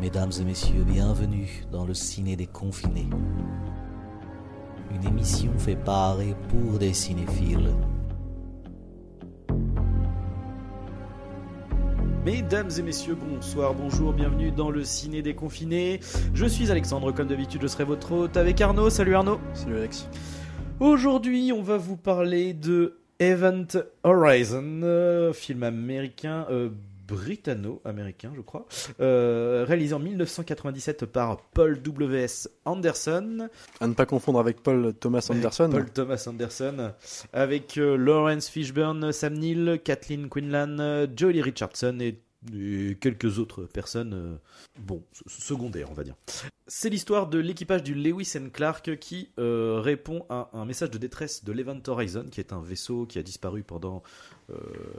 Mesdames et messieurs, bienvenue dans le ciné des confinés. Une émission fait par et pour des cinéphiles. Mesdames et messieurs, bonsoir, bonjour, bienvenue dans le ciné des confinés. Je suis Alexandre, comme d'habitude, je serai votre hôte avec Arnaud. Salut Arnaud. Salut Alex. Aujourd'hui, on va vous parler de Event Horizon, euh, film américain, euh, britanno-américain, je crois, euh, réalisé en 1997 par Paul W.S. Anderson. À ne pas confondre avec Paul Thomas Anderson. Paul Thomas Anderson, avec euh, Lawrence Fishburne, Sam Neill, Kathleen Quinlan, euh, Jolie Richardson et, et quelques autres personnes, euh, bon, secondaires, on va dire. C'est l'histoire de l'équipage du Lewis and Clark qui euh, répond à un message de détresse de l'Event Horizon, qui est un vaisseau qui a disparu pendant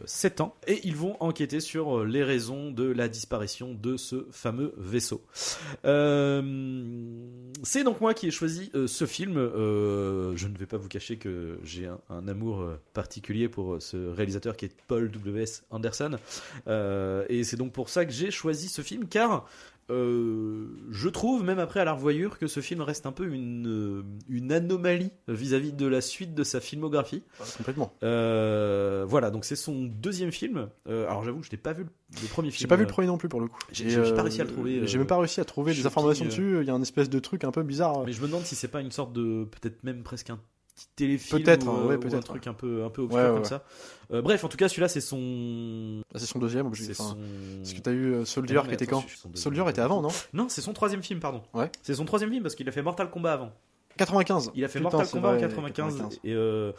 7 ans, et ils vont enquêter sur euh, les raisons de la disparition de ce fameux vaisseau. Euh, c'est donc moi qui ai choisi euh, ce film. Euh, je ne vais pas vous cacher que j'ai un, un amour euh, particulier pour ce réalisateur qui est Paul W.S. Anderson. Euh, et c'est donc pour ça que j'ai choisi ce film, car euh, je trouve, même après à la revoyure, que ce film reste un peu une, euh, une anomalie vis-à-vis de la suite de sa filmographie. Complètement. Euh, voilà, donc c'est son deuxième film. Euh, alors j'avoue que je n'ai pas vu le, premier film. J'ai pas vu le premier non plus pour le coup. j'ai- pas réussi à le trouver, J'ai même pas réussi à trouver des informations dessus. Il y a un espèce de truc un peu bizarre. Mais je me demande si c'est pas une sorte de peut-être même presque un petit téléfilm Peut-être, ou, hein, euh, ou un truc un peu un peu obscur comme ça. Euh, bref, en tout cas, celui-là c'est son Ah, c'est son deuxième. c'est Enfin, son Parce que t'as eu euh, Soldier mais qui était quand. Soldier était avant, non Non, c'est son troisième film, pardon. Ouais. C'est son troisième film parce qu'il a fait Mortal Kombat avant. 95. Il a fait Putain, Mortal Kombat en vrai, 95, et euh,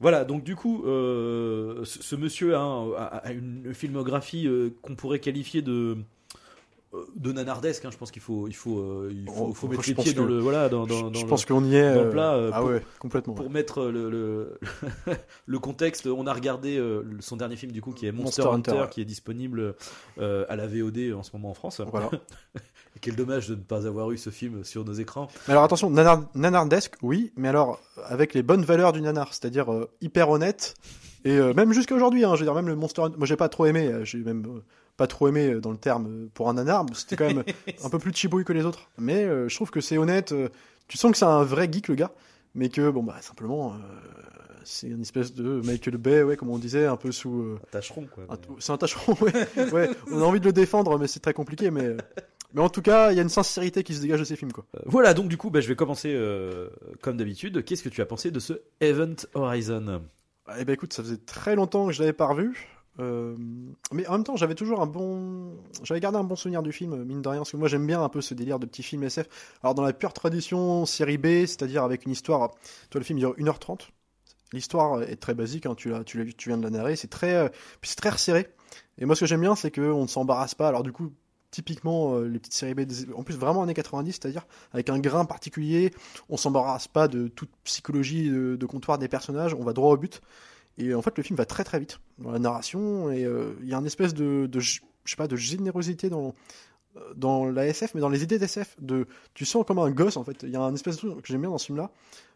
voilà. Donc du coup, euh, ce, ce monsieur a, un- a- a une filmographie qu'on pourrait qualifier de de nanardesque. hein. Je pense qu'il faut il faut euh, il faut, Oh, faut mettre les pieds dans le voilà dans, Je, dans, dans je le- pense qu'on y est. dans le euh, plat, euh, ah pour- ouais, complètement. pour mettre le, le, le contexte, on a regardé euh, son dernier film du coup qui est Monster, Monster Hunter, qui est disponible à la VOD en ce moment en France. Voilà. Quel dommage de ne pas avoir eu ce film sur nos écrans. Mais alors attention, nanar, nanardesque, oui, mais alors avec les bonnes valeurs du nanar, c'est-à-dire hyper honnête. Et même jusqu'à aujourd'hui, hein, je veux dire, même le Monster Hunter, moi j'ai pas trop aimé, j'ai même pas trop aimé euh, dans le terme euh, pour un nanar, c'était quand même un peu plus chibouille que les autres. Mais euh, je trouve que c'est honnête, euh, tu sens que c'est un vrai geek le gars, mais que bon bah simplement, euh, c'est une espèce de Michael Bay, ouais, comme on disait, un peu sous. euh, Tâcheron quoi. c'est un tâcheron, ouais, ouais. On a envie de le défendre, mais c'est très compliqué, mais. euh, Mais en tout cas, il y a une sincérité qui se dégage de ces films, quoi. Euh, Voilà, donc du coup, bah, je vais commencer euh, comme d'habitude. Qu'est-ce que tu as pensé de ce Event Horizon? Eh ben écoute, ça faisait très longtemps que je l'avais pas revu. Euh, mais en même temps, j'avais toujours un bon, j'avais gardé un bon souvenir du film, mine de rien, parce que moi j'aime bien un peu ce délire de petits films SF. Alors dans la pure tradition série B, c'est-à-dire avec une histoire, toi le film il dure 1h30. L'histoire est très basique, hein, tu, tu, tu viens de la narrer, c'est très, euh, c'est très resserré. Et moi ce que j'aime bien, c'est qu'on ne s'embarrasse pas. Alors du coup, typiquement euh, les petites séries B, en plus vraiment années 90, c'est-à-dire avec un grain particulier, on s'embarrasse pas de toute psychologie de comptoir des personnages, on va droit au but. Et en fait, le film va très très vite dans la narration et euh, il y a une espèce de, je sais pas, de générosité dans euh, dans la SF, mais dans les idées d'SF. Tu sens comme un gosse en fait. Il y a un espèce de truc que j'aime bien dans ce film-là,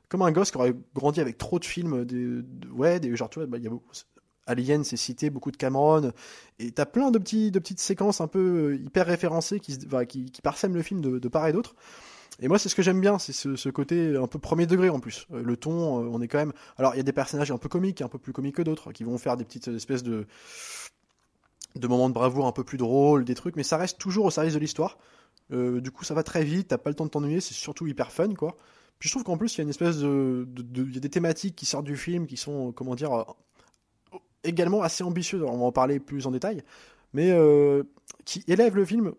comme un gosse qui aurait grandi avec trop de films, des, de- ouais, des genre tu vois, bah, y a beaucoup, Alien, c'est cité, beaucoup de Cameron, et t'as plein de petits, de petites séquences un peu euh, hyper référencées qui, enfin, qui, qui parsèment le film de, de part et d'autre. Et moi, c'est ce que j'aime bien, c'est ce, côté un peu premier degré en plus. Euh, Le ton, euh, on est quand même. Alors, il y a des personnages un peu comiques, un peu plus comiques que d'autres, qui vont faire des petites espèces de de moments de bravoure un peu plus drôles, des trucs, mais ça reste toujours au service de l'histoire. Euh, du coup, ça va très vite, t'as pas le temps de t'ennuyer, c'est surtout hyper fun, quoi. Puis je trouve qu'en plus, il y a une espèce de, de- de- y a des thématiques qui sortent du film qui sont, comment dire, également assez ambitieuses. On va en parler plus en détail, mais qui élèvent le film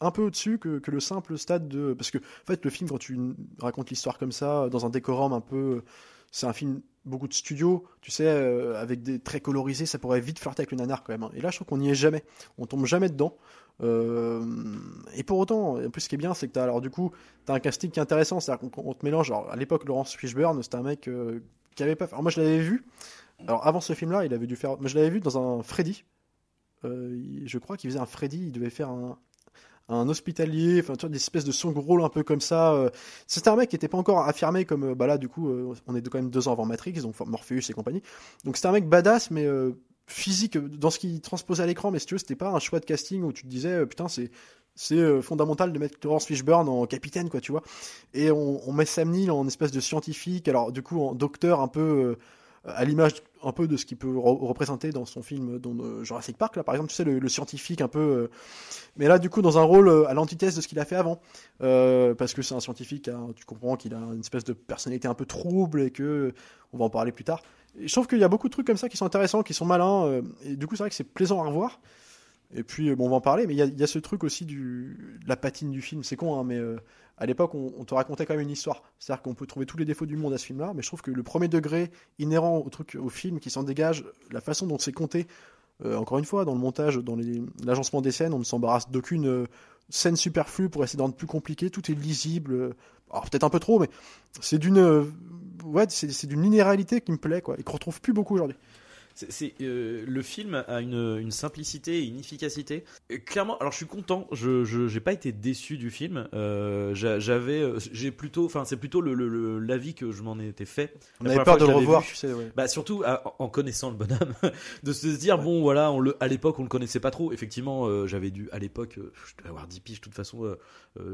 un peu au-dessus que, le simple stade de. Parce que, en fait, le film, quand tu racontes l'histoire comme ça, dans un décorum un peu. C'est un film, beaucoup de studio, tu sais, euh, avec des traits colorisés, ça pourrait vite flirter avec le nanar quand même. hein. Et là, je trouve qu'on n'y est jamais. On tombe jamais dedans. Euh, et pour autant, en plus, ce qui est bien, c'est que t'as, alors du coup, t'as un casting qui est intéressant. C'est-à-dire qu'on on te mélange. Alors, à l'époque, Laurence Fishburne, c'était un mec euh, qui avait pas. Alors, moi, je l'avais vu. Alors, avant ce film-là, il avait dû faire. Moi, je l'avais vu dans un Freddy. Je crois qu'il faisait un Freddy. Il devait faire un, un hospitalier, enfin tu vois, des espèces de son rôle un peu comme ça. euh. C'était un mec qui était pas encore affirmé comme, euh, bah là du coup, euh, on est quand même deux ans avant Matrix, fait Morpheus et compagnie. Donc c'était un mec badass, mais physique dans ce qu'il transposait à l'écran, mais si tu veux, c'était pas un choix de casting où tu te disais, putain, c'est c'est fondamental de mettre Laurence Fishburne en capitaine, quoi, tu vois. Et on, on met Sam Neill en espèce de scientifique, alors du coup en docteur un peu à l'image un peu de ce qu'il peut re- représenter dans son film dans euh, Jurassic Park, là par exemple, tu sais, le, scientifique un peu. euh, mais là, du coup, dans un rôle euh, à l'antithèse de ce qu'il a fait avant. Parce que c'est un scientifique, hein, tu comprends qu'il a une espèce de personnalité un peu trouble et que. On va en parler plus tard. Et je trouve qu'il y a beaucoup de trucs comme ça qui sont intéressants, qui sont malins, et du coup, c'est vrai que c'est plaisant à revoir. Et puis, euh, bon, on va en parler, mais il y a, ce truc aussi de la patine du film. C'est con, hein, mais euh, à l'époque, on, te racontait quand même une histoire. C'est-à-dire qu'on peut trouver tous les défauts du monde à ce film-là, mais je trouve que le premier degré inhérent au truc, au film, qui s'en dégage, la façon dont c'est compté, euh, encore une fois, dans le montage, dans l'agencement des scènes, on ne s'embarrasse d'aucune scène superflue pour essayer de rendre plus compliqué. Tout est lisible. Alors peut-être un peu trop, mais c'est d'une, ouais, c'est qui me plaît, quoi, et qu'on retrouve plus beaucoup aujourd'hui. C'est, euh, le film a une, une simplicité et une efficacité. Et clairement, alors je suis content. Je, j'ai pas été déçu du film. Euh, j'a- j'avais, euh, j'ai plutôt, enfin c'est plutôt le, le- l'avis que je m'en étais fait. On La avait peur de le revoir, vu. tu sais, ouais. Bah surtout à- en connaissant le bonhomme, de se dire bon voilà, on le, à l'époque on le connaissait pas trop. Effectivement, euh, j'avais dû à l'époque, je devais avoir 10 piges de toute façon.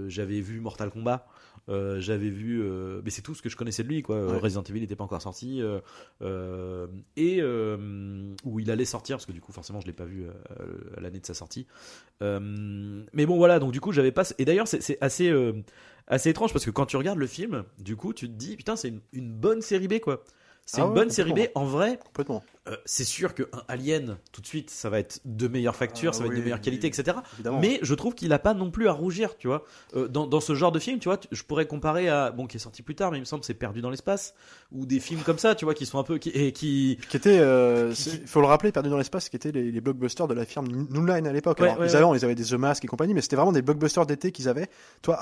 j'avais vu Mortal Kombat, euh, j'avais vu, euh, mais c'est tout ce que je connaissais de lui quoi. Ouais. Resident Evil n'était pas encore sorti euh, euh, et euh, où il allait sortir parce que du coup forcément je l'ai pas vu euh, à l'année de sa sortie. Euh, mais bon voilà, donc du coup j'avais pas. Et d'ailleurs c'est assez euh, assez étrange parce que quand tu regardes le film, du coup tu te dis putain c'est une, une bonne série B quoi. C'est Ah une ouais, bonne série B. En vrai, Complètement. Euh, c'est sûr qu'un Alien, tout de suite, ça va être de meilleure facture, Ah ça va être de meilleure qualité, oui. etc. Évidemment. Mais je trouve qu'il a pas non plus à rougir, tu vois. Euh, dans, dans ce genre de film, tu vois, je pourrais comparer à, bon, qui est sorti plus tard, mais il me semble que c'est Perdu dans l'espace, ou des films comme ça, tu vois, qui sont un peu, qui, et qui, qui était, euh, il faut le rappeler, perdu dans l'espace, qui étaient les, les blockbusters de la firme New Line à l'époque. Ouais, ils, avaient, ils avaient des The Mask et compagnie, mais c'était vraiment des blockbusters d'été qu'ils avaient, toi,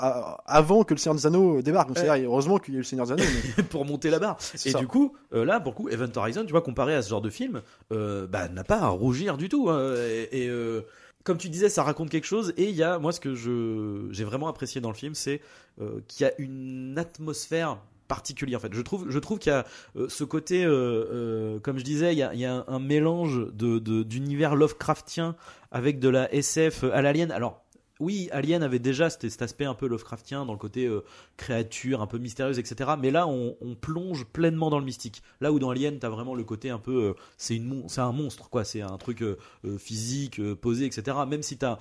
avant que le Seigneur des Anneaux débarque. Donc, heureusement qu'il y a eu le Seigneur des Anneaux. mais pour monter la barre. Et ça. du coup, là, pour le coup, Event Horizon, tu vois, comparé à ce genre de film, euh, bah, n'a pas à rougir du tout. hein. Et, euh, comme tu disais, ça raconte quelque chose. Et il y a, moi, ce que j'ai vraiment apprécié dans le film, c'est euh, qu'il y a une atmosphère particulière. En fait, je trouve, qu'il y a ce côté, comme je disais, il y a, un, mélange de- d'univers Lovecraftien avec de la SF à l'alien. Alors. Oui, Alien avait déjà cet, aspect un peu Lovecraftien dans le côté euh, créature un peu mystérieuse, etc. Mais là, on, on plonge pleinement dans le mystique. Là où dans Alien, t'as vraiment le côté un peu, euh, c'est un monstre, quoi. C'est un truc euh, physique, posé, etc. Même si t'as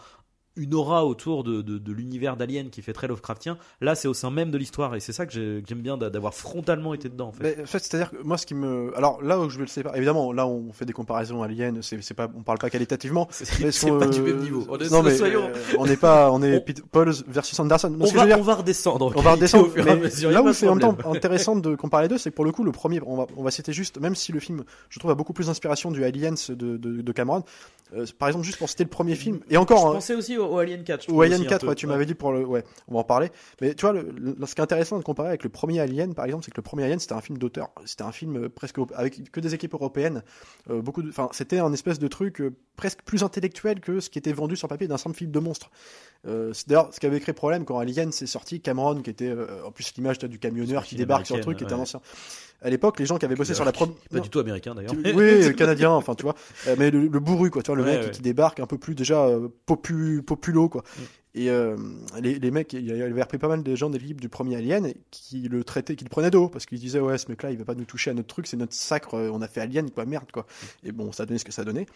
une aura autour de, de, de l'univers d'Alien qui fait très Lovecraftien, là, c'est au sein même de l'histoire. Et c'est ça que j'ai- que j'aime bien d'a- d'avoir frontalement été dedans, en fait. En fait, c'est-à-dire que moi, ce qui me. Alors, là où je vais le séparer, évidemment, là, on fait des comparaisons aliens, c'est c'est pas, on parle pas qualitativement. C'est mais c'est pas du même niveau. On est- non, mais soyons- euh, on n'est pas, on est On- Pete- Paul versus Anderson. On, va, dire- on va redescendre. en On va redescendre, au fur et à mais mesure, y a là où c'est en même temps intéressant de comparer les deux, c'est que pour le coup, le premier, on va, on va citer juste, même si le film, je trouve, a beaucoup plus d'inspiration du Aliens de, de, de Cameron, euh, par exemple, juste pour citer le premier film, et encore, hein, pensais aussi au, au Alien 4. je ou Alien aussi un 4, peu. ouais, tu m'avais dit pour le, ouais, on va en parler, mais tu vois, le, le- ce qui est intéressant de comparer avec le premier Alien, par exemple, c'est que le premier Alien, c'était un film d'auteur, c'était un film euh, presque avec que des équipes européennes, euh, beaucoup de, enfin, c'était un espèce de truc euh, presque plus intellectuel que ce qui était vendu sur papier d'un simple film de monstre. Euh, c'est d'ailleurs ce qui avait créé problème quand Alien s'est sorti, Cameron, qui était euh, en plus l'image du camionneur qui débarque sur le truc, qui était un ancien. À l'époque, les gens qui avaient bossé sur la première. Pas du tout américain d'ailleurs. Oui, le canadien, enfin tu vois, Euh, mais le, le bourru quoi, tu vois, le Ouais, mec ouais. qui débarque un peu plus déjà euh, popu, populo quoi. Et euh, les, les mecs, il avait repris pas mal de gens de l'équipe du premier Alien qui le traitaient, qui le prenaient d'eau parce qu'ils disaient ouais ce mec-là il va pas nous toucher à notre truc, c'est notre sacre, euh, on a fait Alien quoi, merde quoi. Et bon, ça a donné ce que ça donnait.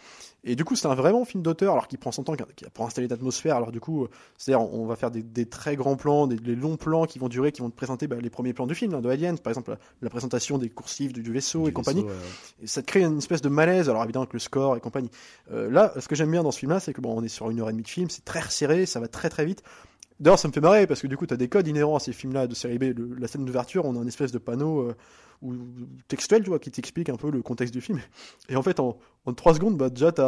Et du coup, c'est un vraiment film d'auteur alors qu'il prend son temps pour installer l'atmosphère. Alors du coup, c'est-à-dire on va faire des, des très grands plans, des, des longs plans qui vont durer, qui vont te présenter bah, les premiers plans du film hein, de Alien, par exemple la, la présentation des coursives du, du vaisseau Du et compagnie. ouais. Et ça te crée une espèce de malaise, alors évidemment avec le score et compagnie. Euh, là, ce que j'aime bien dans ce film-là, c'est que bon, on est sur une heure et demie de film, c'est très resserré, ça va très très vite. D'ailleurs, ça me fait marrer parce que du coup, tu as des codes inhérents à ces films-là de série B. La scène d'ouverture, on a un espèce de panneau euh, ou textuel, tu vois, qui t'explique un peu le contexte du film. Et en fait, en, en 3 secondes, bah, déjà, tu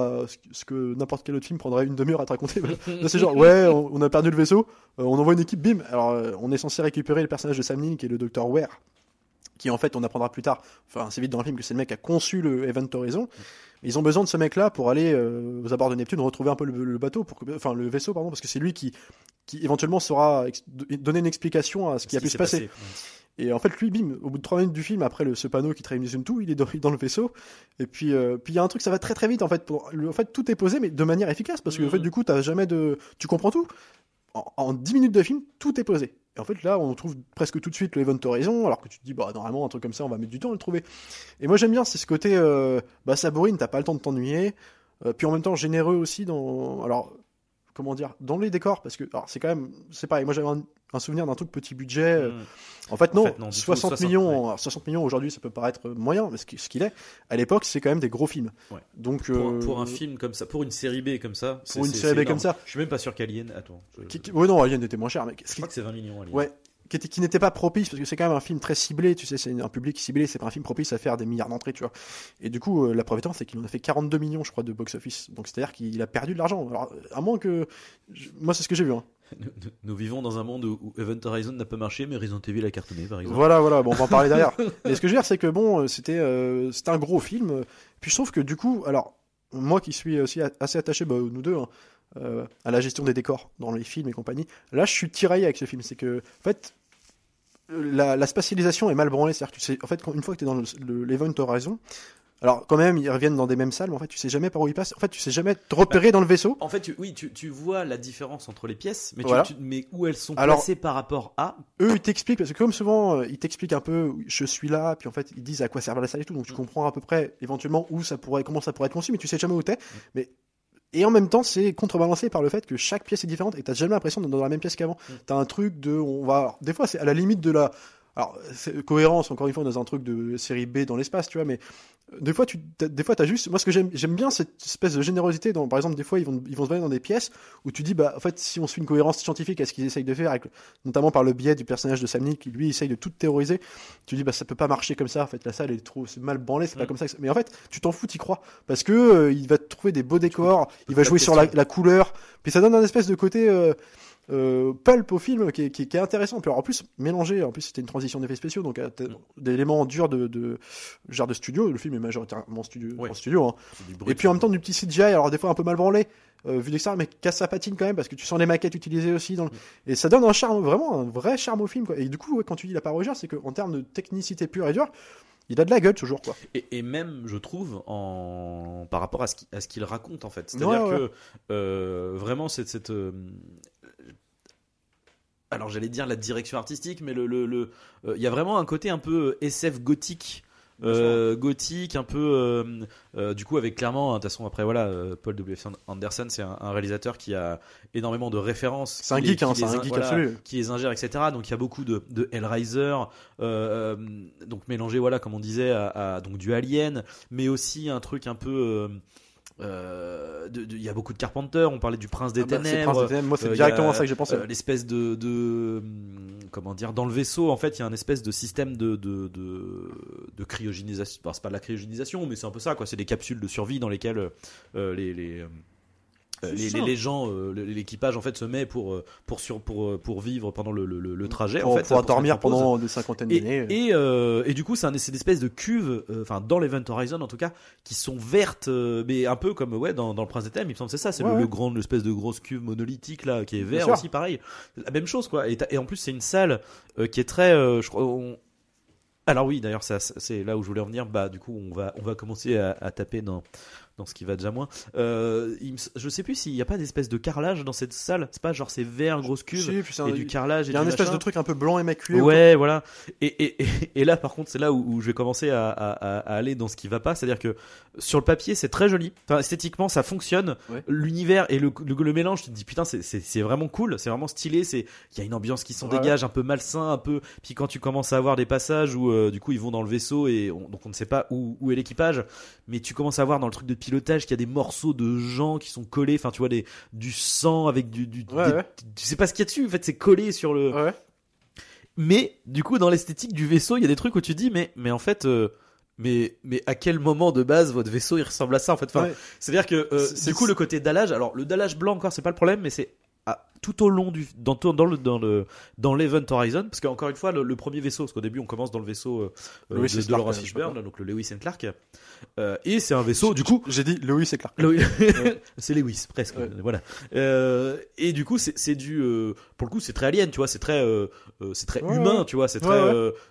ce que n'importe quel autre film prendrait une demi-heure à te raconter. Là, c'est genre, ouais, on, on a perdu le vaisseau, euh, on envoie une équipe, bim. Alors, euh, on est censé récupérer le personnage de Sam qui est le docteur Ware, qui en fait, on apprendra plus tard, enfin, assez vite dans le film, que c'est le mec qui a conçu le Event Horizon. Ils ont besoin de ce mec-là pour aller euh, aux abords de Neptune, retrouver un peu le, le bateau, pour que, enfin, le vaisseau, pardon, parce que c'est lui qui, qui éventuellement saura donner une explication à ce qui a pu se passer. passé. Et en fait, lui, bim, au bout de 3 minutes du film, après le, ce panneau qui traîne tout, il est dans, dans le vaisseau. Et puis, euh, puis il y a un truc, ça va très très vite en fait. Pour, en fait, tout est posé, mais de manière efficace, parce que en fait, du coup, t'as jamais de, tu comprends tout. en, en 10 minutes de film, tout est posé. Et en fait, là, on trouve presque tout de suite le Event Horizon, alors que tu te dis, bah, normalement, un truc comme ça, on va mettre du temps à le trouver. Et moi, j'aime bien, c'est ce côté, euh, bah, ça bourrine, t'as pas le temps de t'ennuyer, euh, puis en même temps, généreux aussi dans, alors, comment dire, dans les décors, parce que, c'est quand même, c'est pareil, moi, j'avais un, un souvenir d'un truc petit budget. euh, Mm. En fait, non, En fait, non, du tout, 60, 60, millions, alors, 60 millions aujourd'hui, ça peut paraître moyen, mais ce qui- ce qu'il est, à l'époque, c'est quand même des gros films. Ouais. Donc, Pour, euh, pour un film comme ça, pour une série B comme ça, pour une série B comme ça, Je suis même pas sûr qu'Alien. Attends. Je, qui, je- qui- ouais, non, Alien était moins cher, mais je crois que c'est 20 millions. Alien. ouais, qui, était- qui n'était pas propice, parce que c'est quand même un film très ciblé, tu sais, c'est un public ciblé, c'est pas un film propice à faire des milliards d'entrées, tu vois. Et du coup, euh, la preuve étant, c'est qu'il en a fait 42 millions, je crois, de box-office. Donc, c'est-à-dire qu'il a perdu de l'argent. Alors, à moins que. je- Moi, c'est ce que j'ai vu. Hein. Nous, nous- nous vivons dans un monde où, Event Horizon n'a pas marché, mais Resident Evil a cartonné, par exemple. Voilà, voilà, bon, on va en parler derrière. Mais ce que je veux dire, c'est que bon, euh, c'était euh, un gros film. Puis je trouve que du coup, alors, moi qui suis aussi assez attaché, bah, nous deux, hein, euh, à la gestion des décors dans les films et compagnie, là, je suis tiraillé avec ce film. C'est que, en fait, la, la spatialisation est mal branlée. C'est-à-dire que tu sais, en fait, quand, une fois que tu es dans le- le- l'Event Horizon, alors quand même, ils reviennent dans des mêmes salles, mais en fait, tu sais jamais par où ils passent. En fait, tu sais jamais te repérer dans le vaisseau. En fait, tu- oui, tu, tu vois la différence entre les pièces, mais, tu- Voilà. mais où elles sont Alors- placées par rapport à? eux ils t'expliquent parce que comme souvent euh, ils t'expliquent un peu je suis là puis en fait ils disent à quoi sert la salle et tout donc tu Mm. comprends à peu près éventuellement où ça pourrait comment ça pourrait être conçu mais tu sais jamais où Mm. t'es mais et en même temps c'est contrebalancé par le fait que chaque pièce est différente et t'as jamais l'impression d'être dans la même pièce qu'avant Mm. t'as un truc de on va alors, des fois c'est à la limite de la alors cohérence encore une fois dans un truc de série B dans l'espace tu vois mais des fois tu des fois t'as juste moi ce que j'aime j'aime bien cette espèce de générosité dans par exemple des fois ils vont ils vont se balader dans des pièces où tu dis bah en fait si on suit une cohérence scientifique à ce qu'ils essayent de faire avec notamment par le biais du personnage de Sam Neill qui lui essaye de tout théoriser. Tu dis bah ça peut pas marcher comme ça. En fait la salle est trop c'est mal branlée, c'est pas Mm. comme ça. que Mais en fait tu t'en fous, t'y crois parce que euh, il va te trouver des beaux décors, il va jouer sur la, la couleur, puis ça donne un espèce de côté. Euh, euh, pulp au film qui est, qui est- qui est intéressant puis alors, en plus mélangé en plus c'était une transition d'effets spéciaux donc euh, Mm. d'éléments durs de, de genre de studio le film est majoritairement studio Ouais. en studio hein. Et puis en même temps du petit CGI, alors des fois un peu mal branlé, euh, vu d'extérieur, mais casse sa patine quand même parce que tu sens les maquettes utilisées aussi. Dans le- Et ça donne un charme, vraiment un vrai charme au film. Quoi. Et du coup, ouais, quand tu dis la part c'est qu'en termes de technicité pure et dure, il a de la gueule toujours. Quoi. Et, et même, je trouve, en... par rapport à ce qu'il raconte, en fait. C'est-à-dire Ouais, ouais. que euh, vraiment, cette. cette euh, Alors, j'allais dire la direction artistique, mais le, le, le- euh, il y a vraiment un côté un peu SF gothique. euh, gothique, un peu, euh, euh, du coup, avec clairement, hein, de toute façon, après, voilà, euh, Paul W. Anderson, c'est un, un réalisateur qui a énormément de références. C'est un geek, les- hein, les un geek voilà, absolu. qui les ingère, etc. Donc il y a beaucoup de, de Hellraiser, euh, euh, donc mélangé, voilà, comme on disait, à, à- donc du Alien, mais aussi un truc un peu. Euh, euh, Il y a beaucoup de Carpenter. On parlait du Prince des Ah bah, Ténèbres. Prince des Ténèbres. Moi, c'est euh, directement a, ça que j'ai pensé. euh, l'espèce de, de hum, comment dire dans le vaisseau en fait il y a un espèce de système de de, de, de cryogénisation Bon, c'est pas de la cryogénisation mais c'est un peu ça quoi c'est des capsules de survie dans lesquelles les les, C'est les, ça. les- les gens, euh, l'équipage en fait se met pour euh, pour sur pour euh, pour vivre pendant le, le, le trajet pour en fait pour dormir pendant des cinquantaines d'années. et, euh, et du coup, c'est un, c'est une espèce de cuve, euh, enfin dans l'Event Horizon en tout cas, qui sont vertes, euh, mais un peu comme ouais dans, dans le Prince des Thèmes, il me semble que c'est ça, c'est Ouais, le, ouais. le grand, l'espèce de grosse cuve monolithique là, qui est vert aussi, pareil, la même chose quoi. Et, en plus, c'est une salle euh, qui est très, euh, je crois. on- Alors oui, d'ailleurs, ça, c'est là où je voulais en venir. Bah, du coup, on va, on va commencer à, à taper dans, dans ce qui va déjà moins. Euh, il me- je sais plus s'il n'y a pas d'espèce de carrelage dans cette salle. C'est pas genre c'est vert, grosse cuve, Si, puis c'est un- et du carrelage. Il y a un espèce de truc un peu blanc immaculé. Ouais, voilà. Et, et, et, et là, par contre, c'est là où, où je vais commencer à, à, à- à aller dans ce qui va pas. C'est-à-dire que sur le papier, c'est très joli. Enfin, esthétiquement, ça fonctionne. Ouais. L'univers et le, le, le mélange, tu te dis putain, c'est- c'est c'est vraiment cool, c'est vraiment stylé. C'est il y a une ambiance qui s'en Ouais. dégage, un peu malsain, un peu. Puis quand tu commences à avoir des passages où euh, du coup ils vont dans le vaisseau et on- donc on ne sait pas où, où est l'équipage, mais tu commences à voir dans le truc de pilotage qu'il y a des morceaux de gens qui sont collés. Enfin, tu vois des du sang avec du, du Ouais, des- ouais. tu sais pas ce qu'il y a dessus. En fait, c'est collé sur le. Ouais. Mais du coup, dans l'esthétique du vaisseau, il y a des trucs où tu dis, mais, mais en fait, euh, mais, mais à quel moment de base votre vaisseau il ressemble à ça en fait? Enfin, Ouais. C'est-à-dire que euh, C'est- c'est- du coup, le côté dallage, alors le dallage blanc encore, c'est pas le problème, mais c'est à- tout au long du dans, le dans le dans l'Event Horizon parce qu'encore une fois le, le premier vaisseau parce qu'au début on commence dans le vaisseau euh, euh, Lewis de, de Fishburne pas donc le Lewis and Clark Euh, et c'est un vaisseau du coup J'ai dit Lois et Clark. Lewis- c'est Lewis presque Ouais. voilà Euh, et du coup c'est du pour le coup c'est très alien tu vois c'est très c'est très Ouais, humain ouais. tu vois c'est très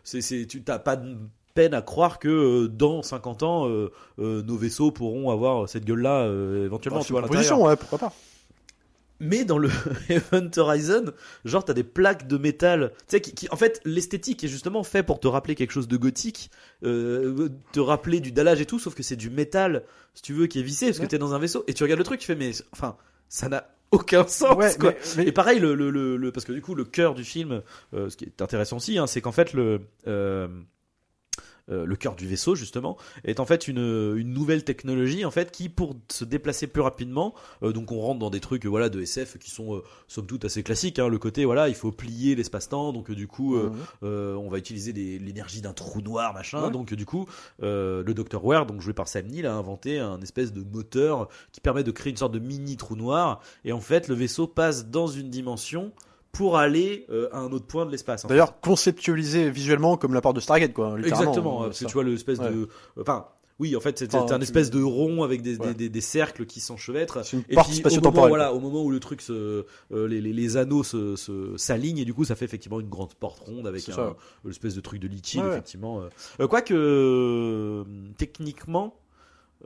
c'est tu t'as pas de peine à croire que dans 50 ans nos vaisseaux pourront avoir cette gueule là éventuellement Bah, tu vois l'intérieur. ouais, pourquoi pas. Mais dans le Event Horizon, genre t'as des plaques de métal, tu sais, qui, qui- en fait l'esthétique est justement fait pour te rappeler quelque chose de gothique, euh, te rappeler du dallage et tout, sauf que c'est du métal, si tu veux, qui est vissé, parce que t'es dans un vaisseau et tu regardes le truc, tu fais mais, enfin, ça n'a aucun sens Ouais, quoi. mais- mais- Et pareil, le, le, le, le- parce que du coup, le cœur du film, euh, ce qui est intéressant aussi, hein, c'est qu'en fait, le, euh, euh, le cœur du vaisseau, justement, est en fait une, une nouvelle technologie, en fait, qui, pour se déplacer plus rapidement, euh, donc on rentre dans des trucs, voilà, de SF qui sont, euh, somme toute, assez classiques, hein, le côté, voilà, il faut plier l'espace-temps, donc du coup, Mhm. on va utiliser l'énergie d'un trou noir, machin. Ouais. Donc, du coup, le Dr. Ware, donc joué par Sam Neill, a inventé un espèce de moteur qui permet de créer une sorte de mini trou noir. Et en fait, le vaisseau passe dans une dimension pour aller euh, à un autre point de l'espace. fait. D'ailleurs, conceptualisé visuellement comme la porte de Stargate, quoi. exactement. euh, Parce que tu vois l'espèce Ouais. de, enfin. Oui, en fait, c'est Enfin, un tu- espèce de rond avec des, Ouais. des, des- des cercles qui s'enchevêtrent. C'est une Et puis, au moment, voilà, au moment où le truc se, euh, les, les, les anneaux se, se- s'alignent et du coup ça fait effectivement une grande porte ronde avec C'est un, ça. une espèce de truc de liquide Ouais. effectivement. euh. Euh, Quoique euh, techniquement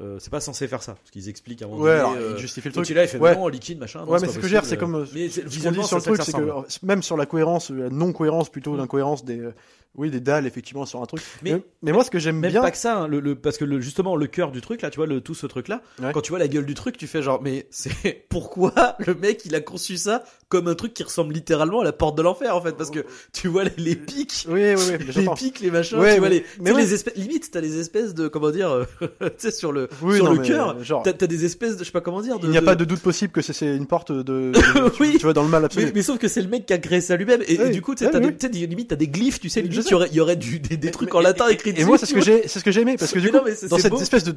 euh, c'est pas censé faire ça parce qu'ils expliquent moment Ouais, alors, euh, il justifie le truc. il a, il fait Ouais. non liquide machin. non, Ouais, c'est mais ce que je veux dire, c'est comme euh, Mais ce qu'on dit sur le truc, c'est que même sur la cohérence, la non-cohérence plutôt, l'incohérence des, euh, oui, des dalles effectivement sur un truc. Mais- Mais, mais moi, ce que j'aime Même bien, pas que ça, hein, le, le- parce que le, justement le cœur du truc là, tu vois le tout ce truc là, Ouais. quand tu vois la gueule du truc, tu fais genre mais c'est pourquoi le mec il a conçu ça comme un truc qui ressemble littéralement à la porte de l'enfer en fait parce que tu vois les, les pics, oui, oui, oui, les pics, les machins, tu vois mais- les, mais les espèces, limite t'as des espèces de comment dire, tu sais sur le sur non, le cœur, genre, t'as des espèces de je sais pas comment dire, de, il n'y a de- pas de doute possible que c'est- une porte de, tu, vas dans le mal absolu. mais, mais sauf que c'est le mec qui a créé ça lui-même. Et, du coup tu sais, limite t'as des glyphes tu sais limite il y aurait, il y aurait du, des, des trucs mais- en latin écrits Et moi, c'est ce que vois. j'ai, c'est ce que j'ai aimé parce que du coup, dans cette espèce de,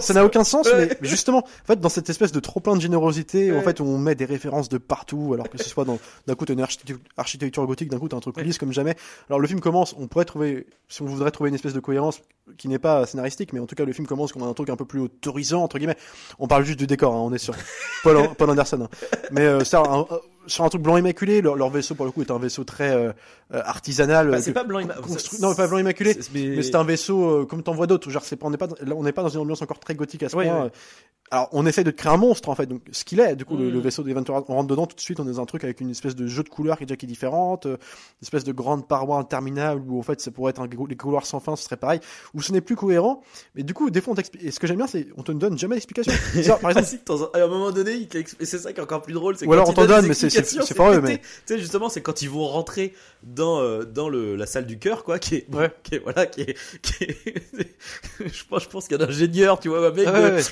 ça n'a aucun sens, mais, justement, en fait, dans cette espèce de trop plein de générosité, en fait, où on met des références de partout, alors que ce soit dans, d'un coup, t'as une architecture, architecture gothique, d'un coup, t'as un truc lisse comme jamais. Alors, le film commence, on pourrait trouver, si on voudrait trouver une espèce de cohérence qui n'est pas scénaristique, mais en tout cas, le film commence comme un truc un peu plus autorisant, entre guillemets. On parle juste du décor, hein, on est sur Paul, Paul Anderson. hein. Mais, euh, ça, un- sur un truc blanc immaculé, leur, leur vaisseau, pour le coup, est un vaisseau très euh, euh, artisanal. Bah, euh, c'est pas blanc imma- construit- ça- non, pas blanc immaculé. mais- Mais c'est un vaisseau euh, comme t'en vois d'autres. Genre, c'est pas, on n'est pas, dans- là, on n'est pas dans une ambiance encore très gothique à ce Ouais, point. ouais. Alors, on essaie de créer un monstre en fait. Donc, ce qu'il est, du coup, le, Mm. le vaisseau des Ventura, on rentre dedans tout de suite. On est dans un truc avec une espèce de jeu de couleurs qui est déjà qui est différente, une espèce de grande paroi interminable où en fait, ça pourrait être un, les couloirs sans fin, ce serait pareil. Où ce n'est plus cohérent. Mais du coup, des fois, on t'explique. Et ce que j'aime bien, c'est on te donne jamais par Ah exemple, à un moment donné, il et c'est ça qui est encore plus drôle. Ou alors on t'en donne, mais c'est- c'est- pas eux, mais- Tu sais, justement, c'est quand ils vont rentrer dans, euh, dans le, la salle du cœur, quoi, qui est, Ouais. qui est, voilà, qui est, qui est- je pense, je pense qu'il y a un ingénieur, tu vois, un mec, Ah ouais, ouais.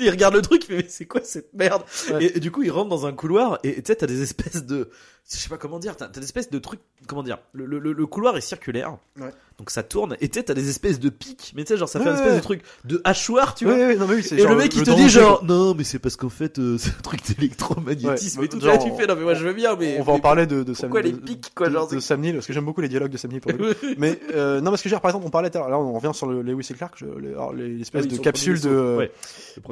il regarde le truc, il fait, mais c'est quoi cette merde? Ouais. Et, et du coup, il rentre dans un couloir, et tu sais, t'as des espèces de, je sais pas comment dire, t'as des espèces de trucs, comment dire, le, le, le- le couloir est circulaire. Ouais. Donc ça tourne, et tu sais, t'as des espèces de pics, mais tu sais, genre, ça fait Ouais, un espèce ouais. de truc de hachoir, tu vois. oui, non, mais oui, c'est Et genre le mec il te dit genre non mais c'est parce qu'en fait euh, c'est un truc d'électromagnétisme Ouais, et tout genre, là tu fais non mais moi je veux bien mais on va en parler de, de Sam pourquoi les de- pics, quoi, de- genre, de c'est- Sam Neill, parce que j'aime beaucoup les dialogues de Sam Neill pour le coup. Mais euh, non, parce que dire, par exemple, on parlait là on revient sur le Lewis et Clark, Ah l'espèce oui, de capsule de. Ouais,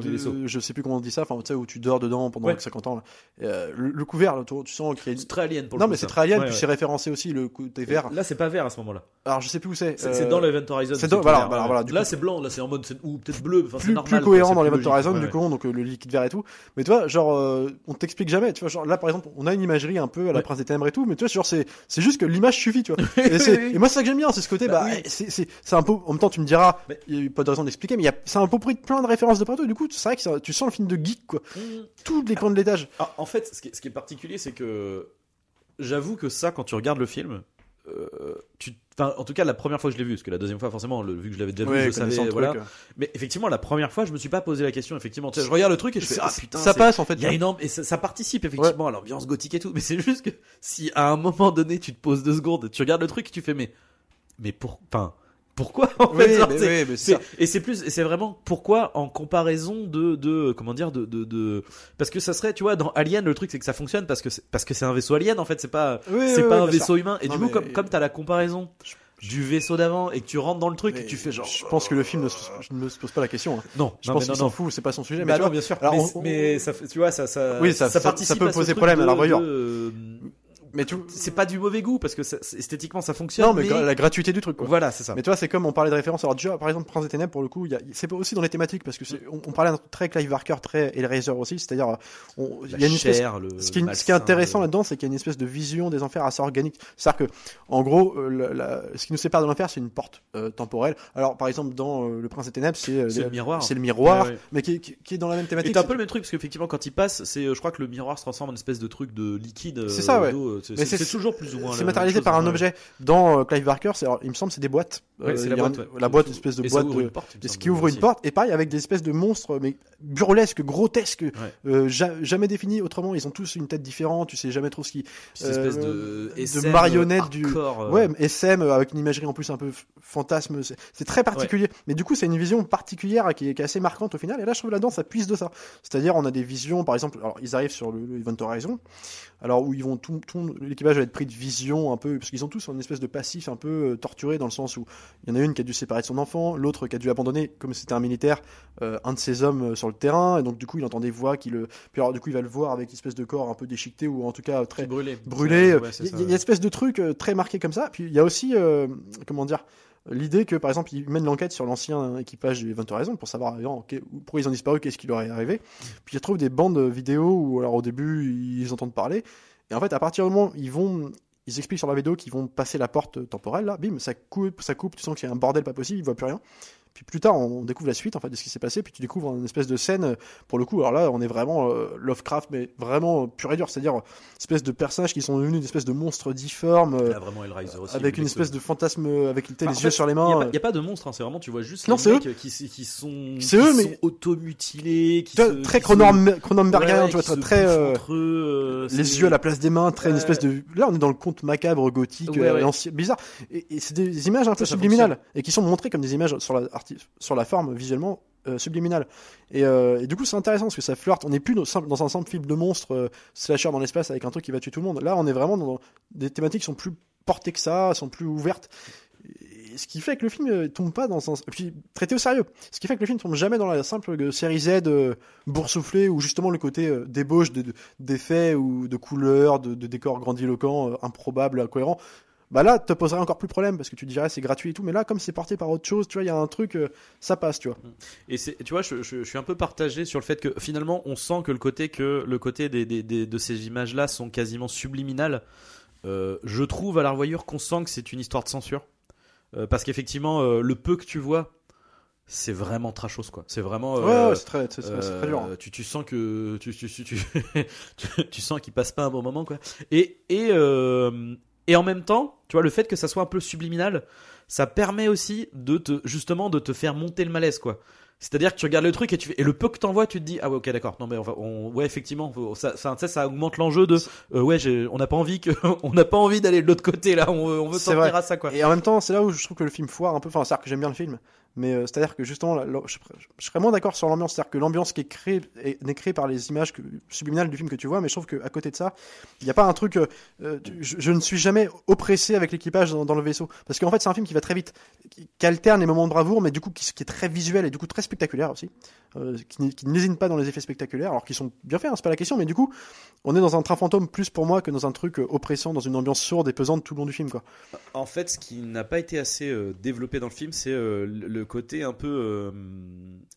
de- je sais plus comment on dit ça, enfin tu sais où tu dors dedans pendant Ouais. 50 ans. Là. Euh, le, le couvert, là, tu, tu sens qu'il y a C'est une... très alien pour le Non mais c'est très alien, Ouais, puis ouais. c'est référencé aussi le côté vert. Là c'est pas vert à ce moment-là. Alors je sais plus où c'est. C'est c'est euh, dans l'Event Horizon. dans- Là c'est blanc, là c'est en mode ou peut-être bleu, enfin c'est plus, normal. plus cohérent dans l'Event Horizon du coup, donc le liquide vert et tout. Mais tu vois, genre, on t'explique jamais. Tu vois, genre là par exemple, on a une imagerie un peu à la Ouais. Prince des Ténèbres et tout, mais tu vois, genre c'est c'est juste que l'image suffit, tu vois. Et, c'est- oui. et moi c'est ça que j'aime bien, c'est ce côté, Bah bah, oui. c'est c'est c'est un peu. En même temps, tu me diras, Mais- il y a pas de raison d'expliquer, mais il y a c'est un peu pris de plein de références de partout. Et du coup, c'est vrai que ça- tu sens le film de geek quoi. Mhm. Tous les coins de l'étage. Ah, en fait, ce qui est, ce qui est particulier, c'est que j'avoue que ça, quand tu regardes le film, euh, tu, en tout cas, la première fois que je l'ai vu, parce que la deuxième fois, forcément, le- vu que je l'avais déjà vu, je savais, le voilà. truc, euh. Mais effectivement, la première fois, je me suis pas posé la question. Effectivement, Tu sais, je regarde le truc et je fais Ça- ah putain, ça passe en fait. Il y a ambi- et ça, ça participe effectivement à l'ambiance gothique et tout, mais c'est juste que si à un moment donné tu te poses deux secondes, tu regardes le truc, et tu fais mais mais pour, enfin pourquoi en fait mais oui, ça. et c'est plus c'est vraiment pourquoi en comparaison de de comment dire de de, de parce que ça serait tu vois dans Alien le truc c'est que ça fonctionne parce que c'est, parce que c'est un vaisseau alien en fait c'est pas Oui, c'est pas un vaisseau humain et Non, du coup mais- comme comme t'as la comparaison du vaisseau d'avant et que tu rentres dans le truc Mais tu fais genre Je pense que le film ne se, ne se pose pas la question. hein. non Je non, pense qu'il s'en fout, c'est pas son sujet. Bah mais non, vois, bien sûr. alors, mais, on- mais ça, tu vois, ça, ça, Oui, ça- ça- ça peut poser problème, de- rigueur. de- Mais tu... c'est pas du mauvais goût parce que ça- c'est- esthétiquement ça fonctionne. Non, mais, la gratuité du truc, quoi. voilà, c'est ça. Mais tu vois, c'est comme on parlait de référence. Alors déjà, par exemple, Prince des Ténèbres, pour le coup, il y a- c'est aussi dans les thématiques parce que c'est- on, on parlait d'un très Clive Barker, très Hellraiser aussi. C'est-à-dire, euh, on- il y a une espèce. le Ce qui, est, ce qui est malsain, intéressant le- là-dedans, c'est qu'il y a une espèce de vision des enfers assez organique. C'est-à-dire que, en gros, euh, la- la- ce qui nous sépare de l'enfer, c'est une porte euh, temporelle. Alors, par exemple, dans euh, Le Prince des Ténèbres, c'est euh, C'est le miroir. c'est le miroir, Ouais, ouais. mais qui, qui- qui est dans la même thématique. t'as un peu le même truc parce qu'effectivement quand il passe, c'est euh, je crois que le miroir se transforme en une espèce de truc de liquide. euh, C'est ça, ouais. Euh, C'est toujours plus ou moins. C'est matérialisé par un ouais. objet. Dans euh, Clive Barker, il me semble, c'est des boîtes. Ouais, Euh, c'est il la boîte. un- ouais. La boîte, une espèce de Et boîte ouvre de, une porte, il me ce qui ouvre une porte, et pareil avec des espèces de monstres, mais burlesques, grotesques, Ouais. euh, ja- jamais définis autrement. Ils ont tous une tête différente, tu sais jamais trop ce qui. Espèce Euh, de, de SM marionnette du- euh, Ouais, SM euh, avec une imagerie en plus un peu fantasme. C'est c'est très particulier. Mais du coup, c'est une vision particulière qui est, qui est assez marquante au final. Et là, je trouve là-dedans, ça puise de ça. C'est-à-dire, on a des visions, par exemple, alors ils arrivent sur le, le Event Horizon, alors où ils vont tout, tout l'équipage va être pris de vision un peu, parce qu'ils ont tous une espèce de passif un peu euh, torturé dans le sens où il y en a une qui a dû séparer de son enfant, l'autre qui a dû abandonner, comme c'était un militaire, euh, un de ses hommes euh, sur le terrain, et donc du coup, il entend des voix qui le, puis alors du coup, il va le voir avec une espèce de corps un peu déchiqueté ou en tout cas très brûlé. Ouais, c'est Il y, a- une espèce de truc très marqué comme ça. Puis il y a aussi, euh, comment dire, l'idée que par exemple ils mènent l'enquête sur l'ancien équipage du Event Horizon pour savoir pourquoi ils ont disparu, qu'est-ce qui leur est arrivé. Puis ils retrouvent des bandes vidéo où alors au début ils entendent parler et en fait à partir du moment où ils vont ils expliquent sur la vidéo qu'ils vont passer la porte temporelle là, bim, ça coupe, ça coupe, tu sens qu'il y a un bordel pas possible, ils voient plus rien. Puis plus tard, on découvre la suite en fait de ce qui s'est passé. Puis tu découvres une espèce de scène. euh, Pour le coup, alors là, on est vraiment euh, Lovecraft, mais vraiment euh, pur et dur. C'est-à-dire espèce de personnages qui sont devenus une espèce de monstres difformes, euh, Là, vraiment Hellraiser aussi. avec une espèce ce- de fantasme avec les, Bah, fait, yeux sur les Il n'y mains. a, il y a pas de monstre, hein, c'est vraiment, tu vois juste Non, les mecs qui, s- qui sont, qui eux, mais- sont automutilés, qui se- très Cronenbergien, tu vois, très, eux, les yeux à la place des mains, très une espèce de. Là, on est dans le conte macabre gothique, bizarre. Et, c'est des images un peu subliminales et qui sont montrées comme des images sur la, sur la forme visuellement euh, subliminale. Et, euh, et du coup, c'est intéressant parce que ça flirte. On n'est plus dans, un simple film de monstres euh, slasher dans l'espace avec un truc qui va tuer tout le monde. Là, on est vraiment dans des thématiques qui sont plus portées que ça, sont plus ouvertes. Ce qui fait que le film euh, tombe pas dans un. Et puis, traité au sérieux. Ce qui fait que le film tombe jamais dans la simple série Z boursouflée où justement le côté débauche de- de- d'effets ou de couleurs, de, de décors grandiloquents, improbables, incohérents. Bah là, te poserait encore plus problème parce que tu dirais c'est gratuit et tout. Mais là, comme c'est porté par autre chose, tu vois, il y a un truc, euh, ça passe, tu vois. Et c'est, tu vois, je, je- je suis un peu partagé sur le fait que finalement, on sent que le côté que le côté des, des- des- de ces images-là sont quasiment subliminales. Euh, je trouve à la revoyure qu'on sent que c'est une histoire de censure, Euh, parce qu'effectivement, le peu que tu vois, c'est vraiment trashos quoi. C'est vraiment. Ouais, euh, ouais, c'est très, c'est- très dur. hein. tu, tu sens que tu, tu, tu, tu, tu- tu sens qu'il passe pas un bon moment quoi. Et et euh, et en même temps, tu vois, le fait que ça soit un peu subliminal, ça permet aussi de te justement de te faire monter le malaise quoi. C'est-à-dire que tu regardes le truc et tu fais, et le peu que t'envoies, tu te dis ah ouais ok d'accord non mais on va on ouais effectivement ça ça, ça, ça augmente l'enjeu de euh, ouais on n'a pas envie que on n'a pas envie d'aller de l'autre côté là on veut on veut C'est tenir à ça quoi. Et en même temps, c'est là où je trouve que le film foire un peu. Enfin, c'est-à-dire que j'aime bien le film, mais euh, c'est-à-dire que justement, je, je serais d'accord sur l'ambiance. C'est-à-dire que l'ambiance qui est créée est- n'est créée par les images subliminales du film que tu vois, mais je trouve qu'à côté de ça, il n'y a pas un truc. euh, euh, je, ne suis jamais oppressé avec l'équipage dans, le vaisseau, parce qu'en fait, c'est un film qui va très vite, qui, alterne les moments de bravoure, mais du coup qui est très visuel et du coup très spectaculaire aussi, euh, qui, qui ne lésine pas dans les effets spectaculaires, alors qu'ils sont bien faits, hein, c'est pas la question, mais du coup, on est dans un train fantôme plus pour moi que dans un truc euh, oppressant, dans une ambiance sourde et pesante tout le long du film, quoi. En fait, ce qui n'a pas été assez euh, développé dans le film, c'est euh, le côté un peu. euh,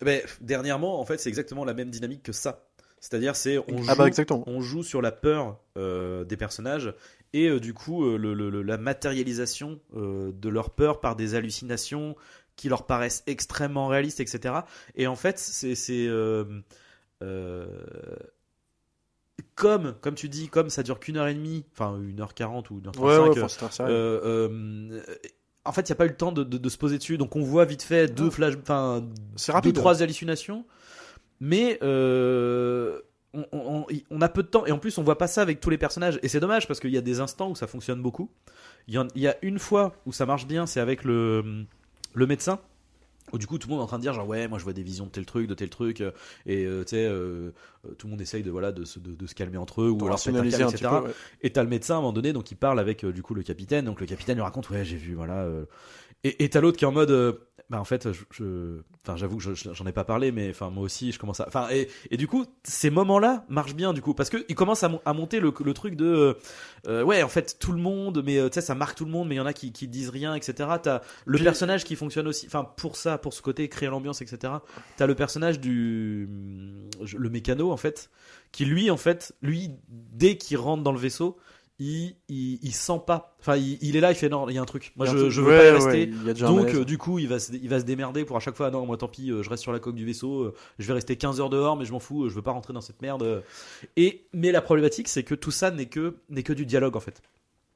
ben, dernièrement, en fait, c'est exactement la même dynamique que ça. C'est-à-dire, c'est on joue, Ah bah on joue sur la peur euh, des personnages et euh, du coup euh, le- le- le- la matérialisation euh, de leur peur par des hallucinations qui leur paraissent extrêmement réalistes, etc. Et en fait, c'est comme comme tu dis, comme ça dure qu'une heure et demie, enfin une heure quarante ou une heure trente-cinq, en fait, il n'y a pas eu le temps de, de- de se poser dessus, donc on voit vite fait deux flash, enfin deux trois hallucinations, mais euh, on, on- on- on a peu de temps et en plus on voit pas ça avec tous les personnages et c'est dommage parce qu'il y a des instants où ça fonctionne beaucoup. Il y, en- il y a une fois où ça marche bien, c'est avec le le médecin. Où du coup tout le monde est en train de dire genre ouais moi je vois des visions de tel truc de tel truc euh, et euh, tu sais euh, tout le monde essaye de voilà de se, de, de se calmer entre eux ou alors se petit etc. peu. ouais. Et t'as le médecin à un moment donné, donc il parle avec euh, du coup le capitaine. Donc le capitaine lui raconte, ouais, j'ai vu, voilà. Et t'as l'autre qui est en mode, euh, bah en fait, je, je- enfin j'avoue que je- je- j'en ai pas parlé, mais enfin moi aussi je commence à, enfin et, et du coup ces moments-là marchent bien du coup parce que il commence à, mon- à monter le, le truc de, euh, euh, ouais en fait tout le monde, mais tu sais ça marque tout le monde, mais il y en a qui qui disent rien, etc. T'as le personnage qui fonctionne aussi, enfin pour ça, pour ce côté créer l'ambiance, etc. T'as le personnage du, le mécano en fait, qui lui en fait, lui dès qu'il rentre dans le vaisseau. Il, il, il sent pas. Enfin, il, il est là, il fait non, il y a un truc. Moi, je, veux ouais, pas y rester. y Donc, euh, du coup, il va, se, il va se démerder pour à chaque fois. Non, moi, tant pis, euh, je reste sur la coque du vaisseau. euh, je vais rester 15 heures dehors, mais je m'en fous. euh, Je veux pas rentrer dans cette merde. Et mais la problématique, c'est que tout ça n'est que n'est que du dialogue en fait.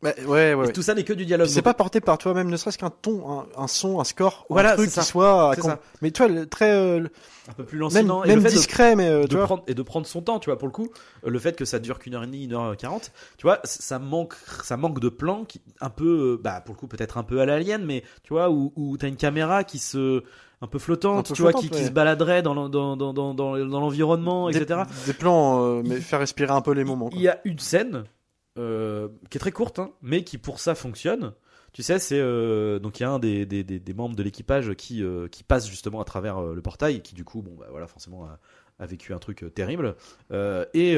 Bah, ouais, ouais. Tout ça n'est que du dialogue. C'est pas porté par toi-même, ne serait-ce qu'un ton, un, un son, un score, Voilà, un truc qui soit. Com- ça. Mais tu vois, très euh, un peu plus même, lancinant. Et même de- discret, mais euh, de tu vois. prendre et de prendre son temps tu vois pour le coup euh, le fait que ça dure qu'une heure et demie une heure quarante tu vois ça manque ça manque de plans qui un peu euh, bah pour le coup peut-être un peu à l'alien mais tu vois où, où t'as une caméra qui se un peu flottante Un peu tu vois flottante, qui, qui ouais. se baladerait dans dans dans dans dans, l'environnement etc des plans, euh, mais faire respirer un peu les moments. il y a une scène euh, qui est très courte hein, mais qui pour ça fonctionne tu sais, c'est euh, donc il y a un des, des, des, des membres de l'équipage qui, euh, qui passe justement à travers le portail et qui du coup, bon bah voilà, forcément a, a vécu un truc terrible et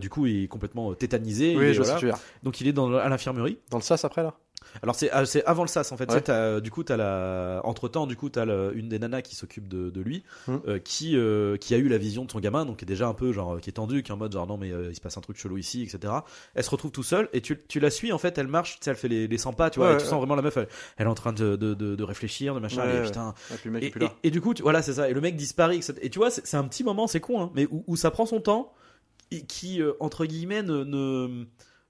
du coup il est complètement tétanisé. Oui, je voilà. Donc il est dans, à l'infirmerie. Dans le sas après là? Alors c'est ah, c'est avant le sas en fait. Ouais. Tu sais, t'as, du coup t'as la entre temps du coup t'as une des nanas qui s'occupe de, de lui Hmm. euh, qui euh, qui a eu la vision de son gamin donc qui est déjà un peu genre qui est tendu qui est en mode genre non mais euh, il se passe un truc chelou ici etc. Elle se retrouve tout seule et tu, tu la suis en fait elle marche tu sais elle fait les, les 100 pas tu vois Ouais, et tu sens vraiment la meuf elle, elle est en train de, de, de, de réfléchir de machin et putain Et puis le mec est et, plus là. et- et du coup, tu- voilà, c'est ça. Et le mec disparaît. etc. Et tu vois, c'est un petit moment, c'est con, hein, mais où, où ça prend son temps et qui, euh, entre guillemets, ne, ne-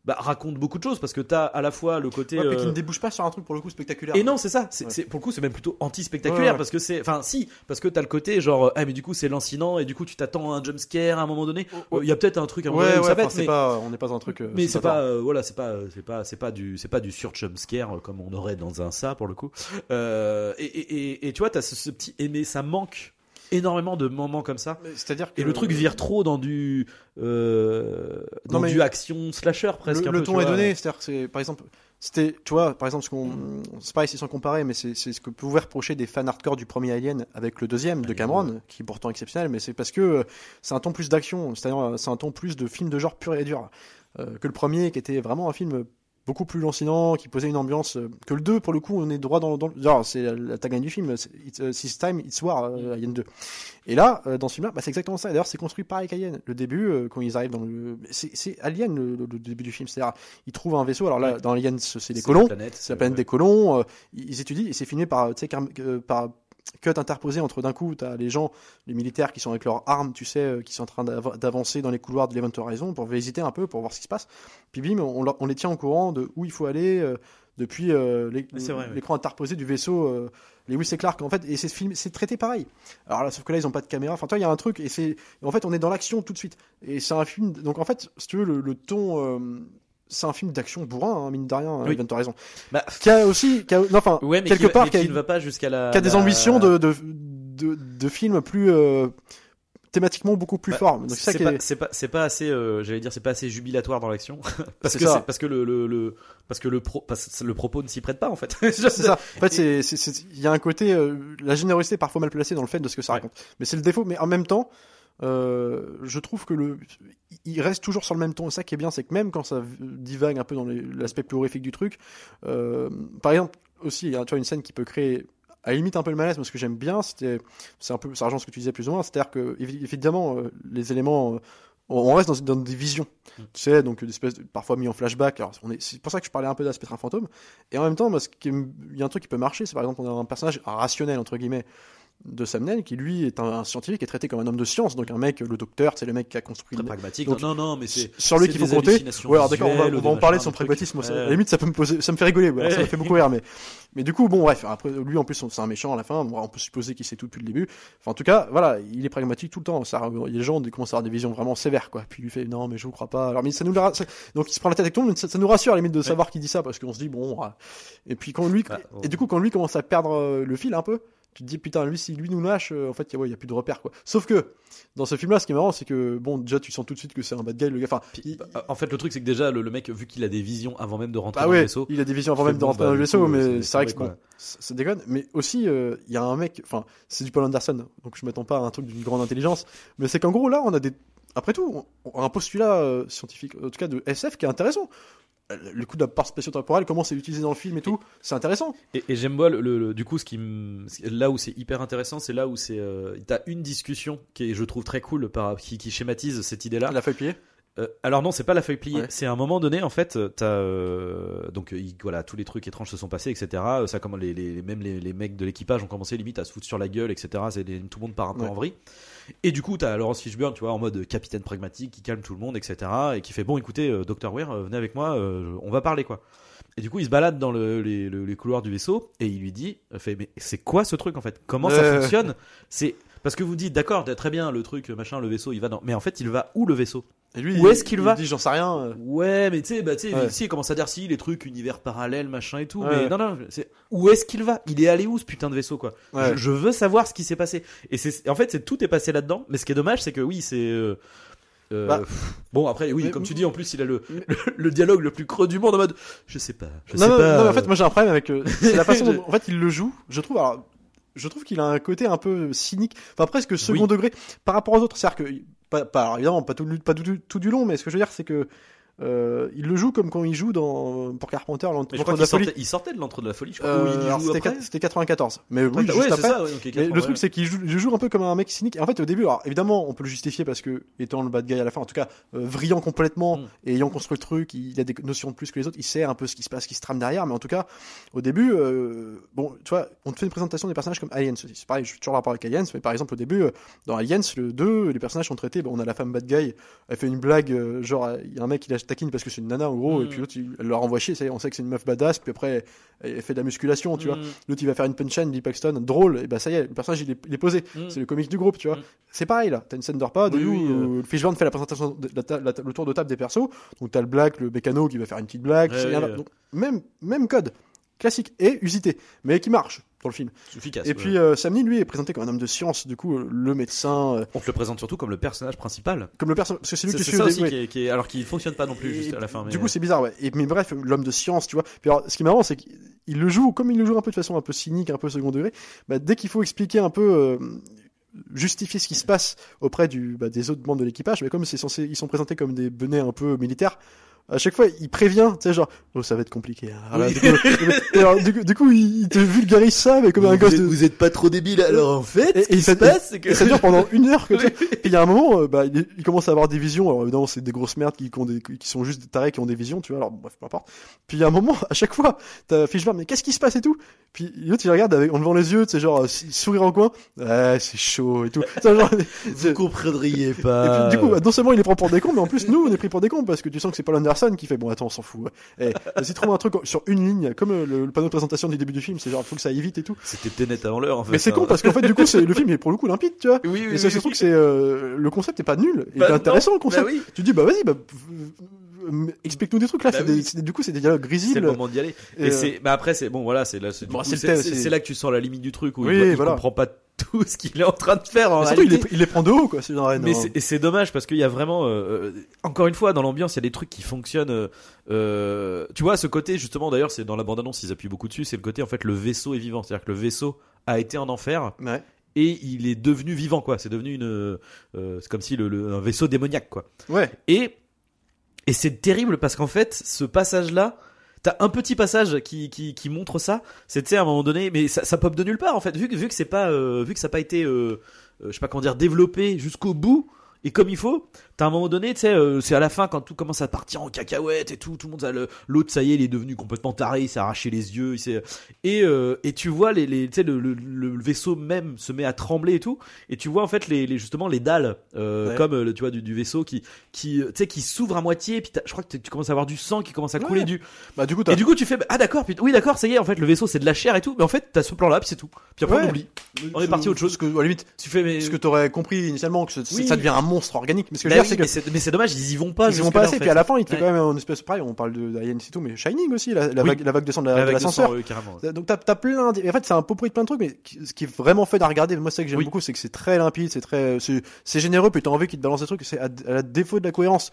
bah, raconte beaucoup de choses parce que t'as à la fois le côté. Ouais, puis qui euh, ne débouche pas sur un truc pour le coup spectaculaire. et non, c'est ça. C'est, Ouais. pour le coup, c'est même plutôt anti-spectaculaire Ouais, parce que c'est, enfin, si, parce que t'as le côté genre, euh, ah, mais du coup, c'est lancinant et du coup, tu t'attends à un jump scare à un moment donné. Oh, Il y a peut-être un truc à un moment donné où ouais, ça pète, mais, pas, on n'est pas dans un truc. euh, mais c'est pas euh, voilà, c'est pas, euh, c'est pas, c'est pas du, c'est pas du sur jump scare euh, comme on aurait dans un ça pour le coup. Euh, et, et, et, et tu vois, t'as ce, ce petit, et mais ça manque énormément de moments comme ça. C'est-à-dire que Et le truc vire trop dans du euh, dans Non, du action slasher presque le, un le peu, ton est vois. donné, c'est-à-dire que c'est, par exemple, c'était, tu vois, par exemple, ce qu'on, c'est pas ici sans comparer, mais c'est, c'est ce que pouvaient reprocher des fans hardcore du premier Alien avec le deuxième de Cameron, qui est pourtant exceptionnel, mais c'est parce que euh, c'est un ton plus d'action, c'est-à-dire euh, c'est un ton plus de film de genre pur et dur euh, que le premier, qui était vraiment un film beaucoup plus lancinant, qui posait une ambiance euh, que le 2 pour le coup on est droit dans, dans le- alors, c'est la, tagline du film c'est It's, uh, Time It's War Mm. euh, Alien 2 et là euh, dans ce film là bah, c'est exactement ça. D'ailleurs c'est construit pareil qu'Alien. Le début euh, quand ils arrivent dans le c'est c'est Alien le, le- début du film. C'est à dire ils trouvent un vaisseau. Alors là Ouais. dans Alien c'est des C'est colons. la planète, c'est la planète des colons. euh, ils étudient et c'est fini par, euh, par cut interposé entre d'un coup, tu as les gens, les militaires qui sont avec leurs armes, tu sais, euh, qui sont en train d'av- d'avancer dans les couloirs de l'Event Horizon pour visiter un peu, pour voir ce qui se passe. Puis bim, on, les tient au courant de où il faut aller euh, depuis euh, l'écran interposé du vaisseau. euh, Lewis et Clark, en fait, et c'est film, c'est traité pareil. Alors là, sauf que là, ils ont pas de caméra. Enfin, toi, il y a un truc, et c'est, en fait, on est dans l'action tout de suite. Et c'est un film, donc en fait, si tu veux, le, le ton, c'est un film d'action bourrin, hein, mine de rien, Oui. Event Horizon. Bah, Qui a aussi, qui a, non, enfin, ouais, quelque qui, part, qui a, qui ne va pas jusqu'à la. qui a des la- ambitions de, de, de, de films plus euh, thématiquement beaucoup plus Bah, forts. Donc c'est ça c'est qui pas, est. c'est pas, c'est pas assez, euh, j'allais dire, c'est pas assez jubilatoire dans l'action, parce que parce que le, le, le- parce que le pro, parce que le propos ne s'y prête pas en fait. C'est ça. En fait, c'est, il y a un côté, euh, la générosité est parfois mal placée dans le fait de ce que ça Ouais. raconte. Mais c'est le défaut. Mais en même temps, euh, je trouve que le, il reste toujours sur le même ton. Et ça qui est bien, c'est que même quand ça divague un peu dans l'aspect plus horrifique du truc, euh, par exemple, aussi, il y a, tu vois, une scène qui peut créer à la limite un peu le malaise, mais ce que j'aime bien, c'était, c'est un peu, ça rejoint ce que tu disais plus ou moins, c'est-à-dire que, évi- évidemment, euh, les éléments, on reste dans, dans des visions, Mm. tu sais, donc des espèces de- parfois mis en flashback. Alors, on est, c'est pour ça que je parlais un peu d'aspect un fantôme. Et en même temps, il y a un truc qui peut marcher, c'est par exemple, on a un personnage rationnel, entre guillemets, de Sam Neill, qui lui est un, un scientifique qui est traité comme un homme de science, donc un mec, le docteur, c'est le mec qui a construit. Très pragmatique. Donc, non, non, mais c'est sur lui qu'il faut compter. Ouais, alors d'accord, on va, on va en parler de son pragmatisme. Ouais. À la limite, ça peut me poser, ça me fait rigoler, ouais, ça me fait beaucoup rire, mais, mais du coup, bon, bref, après, lui, en plus, c'est un méchant à la fin, on peut supposer qu'il sait tout depuis le début. Enfin, en tout cas, voilà, il est pragmatique tout le temps. Ça, des gens qui commencent à avoir des visions vraiment sévères, quoi. Puis il lui fait, non, mais je vous crois pas. Alors, mais ça nous, donc il se prend la tête avec tout mais ça, ça nous rassure, à la limite, de savoir qu'il dit ça, parce qu'on se dit, bon, ah. et puis quand lui, Ah, et du coup, quand lui commence à perdre euh, le fil un peu, tu te dis putain lui si lui nous lâche euh, en fait il y, a- ouais, y a plus de repères quoi. Sauf que dans ce film là ce qui est marrant c'est que bon déjà tu sens tout de suite que c'est un bad guy le gars enfin il- Bah, En fait, le truc, c'est que déjà, le, le mec, vu qu'il a des visions avant même de rentrer ah dans ouais le vaisseau, il a des visions avant même de rentrer bah, dans le vaisseau coup, mais c'est- vrai que bon, ça ça déconne. Mais aussi euh, il y a un mec enfin c'est du Paul Anderson donc je m'attends pas à un truc d'une grande intelligence mais c'est qu'en gros là on a des après tout on on a un postulat euh, scientifique en tout cas de SF qui est intéressant Euh, le coup de la part spatio-temporelle comment c'est utilisé dans le film et tout c'est intéressant Et, et j'aime bien le, du coup ce qui là où c'est hyper intéressant, c'est là où c'est euh, t'as une discussion qui est je trouve très cool par qui, qui schématise cette idée là. la feuille pliée? Euh, alors non, c'est pas la feuille pliée. Ouais. C'est à un moment donné, en fait, t'as euh, donc il- voilà tous les trucs étranges se sont passés, etc. Ça comment les, les même les, les mecs de l'équipage ont commencé limite à se foutre sur la gueule, etc. C'est tout le monde part un peu Ouais. en vrille. Et du coup, t'as Laurence Fishburne, tu vois, en mode capitaine pragmatique, qui calme tout le monde, etc. Et qui fait bon, écoutez, euh, Dr Weir, euh, venez avec moi, euh, on va parler quoi. Et du coup, il se balade dans le- les, le- les couloirs du vaisseau et il lui dit, fait, mais c'est quoi ce truc en fait? Comment ça fonctionne? C'est parce que vous dites, d'accord, très bien, le truc, machin, le vaisseau, il va dans. Mais en fait, il va où le vaisseau? Et lui Où il- est-ce qu'il il va? dit j'en sais rien euh. Ouais, mais tu sais, bah, tu sais, Ouais. il commence à dire si les trucs, univers parallèle, machin et tout. Ouais. Mais non, non, c'est où est-ce qu'il va? Il est allé où ce putain de vaisseau, quoi? Ouais. je, je veux savoir ce qui s'est passé. Et c'est, en fait, c'est tout est passé là-dedans. Mais ce qui est dommage, c'est que oui, c'est. euh, euh, Bah, bon après oui mais- comme tu dis en plus il a le, le, le dialogue le plus creux du monde en mode je sais pas je non, sais non, pas non, en fait, moi j'ai un problème avec euh, la façon dont en fait il le joue. Je trouve, alors, je trouve qu'il a un côté un peu cynique, enfin presque second Oui. degré par rapport aux autres. C'est-à-dire que, pas, pas- alors, évidemment, pas tout, le- pas tout, tout du long, mais ce que je veux dire, c'est que euh, il le joue comme quand il joue dans pour Carpenter, l'entre de la folie. sortait, il sortait de l'entre de la folie je crois Euh, c'était après quat- c'était 94, mais oui, juste c'est après. ça ouais, ok, Mais 80, le truc, c'est qu'il joue, il joue un peu comme un mec cynique. Et en fait, au début, alors évidemment, on peut le justifier parce que, étant le bad guy à la fin, en tout cas, euh, vrillant complètement Mm. et ayant construit le truc, il a des notions de plus que les autres, il sait un peu ce qui se passe, ce qui se trame derrière. Mais en tout cas, au début, euh, bon, tu vois, on te fait une présentation des personnages comme Aliens aussi. C'est pareil, je suis toujours rapport avec Aliens, mais par exemple, au début, euh, dans Aliens, le 2, les personnages sont traités. Bon, on a la femme bad guy, elle fait une blague, genre, il y a un mec qui taquine parce que c'est une nana, en gros, Mm. et puis l'autre, il- elle leur envoie chier, ça y est, on sait que c'est une meuf badass, puis après, elle fait de la musculation, tu vois. Mm, L'autre, il va faire une punchline, Bill Paxton, drôle, et bah ça y est, le personnage, il est, il est posé. mm. C'est le comique du groupe, tu vois. Mm. C'est pareil là. T'as une scène de Oui, où euh. où Fishburne fait la présentation, de la le tour de table des persos. Donc t'as le black, le mécano qui va faire une petite blague. Ouais, c'est ouais, rien là. ouais. Donc même même code classique et usité, mais qui marche dans le film. Efficace et ouais. puis euh, Sam Neill, lui est présenté comme un homme de science. Du coup, euh, le médecin, euh, on te le présente surtout comme le personnage principal comme le personnage, parce que c'est lui qui suit ça au aussi qui est, qui est- alors qu'il fonctionne pas non plus Et juste à la fin mais Du coup, c'est bizarre, ouais. Et, mais bref, l'homme de science, tu vois. Puis alors, ce qui est marrant, c'est qu'il le joue, comme il le joue un peu de façon un peu cynique, un peu second degré, bah, dès qu'il faut expliquer un peu, euh, justifier ce qui se passe auprès du, bah, des autres membres de l'équipage, mais comme c'est censé, ils sont présentés comme des benets un peu militaires, à chaque fois, il prévient, tu sais, genre, oh, ça va être compliqué. hein. Alors, Oui. du, coup, et alors, du, coup, du coup, il te vulgarise ça, mais comme un gosse de. êtes pas trop débile alors en fait Et- et ça- c'est Et ça dure pendant une heure comme ça. Et il y a un moment, euh, bah, il, il commence à avoir des visions. Alors évidemment, c'est des grosses merdes qui, qui ont des, qui sont juste des tarés qui ont des visions, tu vois. Alors bref, peu importe. Puis il y a un moment, à chaque fois, t'as Fishburne, mais qu'est-ce qui se passe et tout? Puis l'autre il regarde avec, en levant les yeux, tu sais genre euh, sourire en coin. Ouais, c'est chaud et tout. Tu sais, genre, vous comprendriez et pas puis du coup, bah, non seulement il est pris pour des cons, mais en plus nous on est pris pour des cons parce que tu sens que c'est Paul Anderson qui fait bon attends on s'en fout. Eh, vas-y trouve un truc sur une ligne, comme euh, le, le panneau de présentation du début du film, c'est genre faut que ça aille vite et tout. c'était Tenet avant l'heure en fait Mais c'est hein. con parce qu'en fait du coup c'est le film est pour le coup limpide, tu vois. oui oui Et c'est oui, oui. que c'est euh, le concept est pas nul, il Bah, est intéressant non, le concept. bah oui. Tu dis bah vas-y, bah, explique-nous des trucs là. Bah oui. des- du coup c'est des dialogues c'est le grisibles. moment d'y aller Et, et euh, c'est mais après c'est bon voilà c'est là c'est Bon, que tu sens la limite du truc où Oui, il, il voilà. comprend pas tout ce qu'il est en train de faire en Mais surtout, il, les, il les prend de haut quoi. C'est mais c'est- dommage parce qu'il y a vraiment, euh, euh, encore une fois, dans l'ambiance, il y a des trucs qui fonctionnent. euh, tu vois, ce côté justement, d'ailleurs, c'est dans la bande-annonce, ils appuient beaucoup dessus. C'est le côté en fait, le vaisseau est vivant, c'est-à-dire que le vaisseau a été en enfer Ouais. et il est devenu vivant, quoi. C'est devenu une, euh, c'est comme si le, le- un vaisseau démoniaque, quoi. Ouais. Et et c'est terrible parce qu'en fait, ce passage-là. T'as un petit passage qui, qui, qui montre ça. Sais, à un moment donné, mais ça, ça pop de nulle part en fait. Vu que vu que c'est pas euh, vu que ça n'a pas été euh, euh, je sais pas comment dire développé jusqu'au bout et comme il faut. T'as un moment donné, tu sais, euh, c'est à la fin quand tout commence à partir en cacahuète et tout, tout le monde, a le- l'autre, ça y est, il est devenu complètement taré, il s'est arraché les yeux, il s'est, et euh, et tu vois les, les tu sais, le, le, le vaisseau même se met à trembler et tout, et tu vois en fait les, les justement les dalles, euh, Ouais. comme euh, le- tu vois du, du vaisseau qui qui euh, tu sais qui s'ouvre à moitié, puis je crois que tu commences à avoir du sang qui commence à couler Ouais. du, Bah du coup t'as. et du coup tu fais ah d'accord, puis oui d'accord, ça y est, en fait le vaisseau c'est de la chair et tout, mais en fait t'as ce plan là, puis c'est tout, puis après Ouais. on oublie, on est parti à autre chose. Ce que, à la limite, tu fais mais ce que t'aurais compris initialement que Oui. ça devient un monstre organique. Mais ce que je Bah veux dire, oui, c'est que mais c'est- c'est dommage, ils y vont pas. ils y vont pas en assez. fait. Puis à la fin, il te fait Ouais. quand même une espèce pareil. On parle de d'Alien et tout, mais Shining aussi, la, la Oui. vague, la vague de la- de l'ascenseur. sang, euh, carrément. Donc t'as as plein d'- en fait c'est un pot pourri de plein de trucs mais ce qui est vraiment fait à regarder moi c'est que j'aime Oui. beaucoup c'est que c'est très limpide c'est très c'est généreux puis t'as envie qu'il te balance des trucs c'est à, à la défaut de la cohérence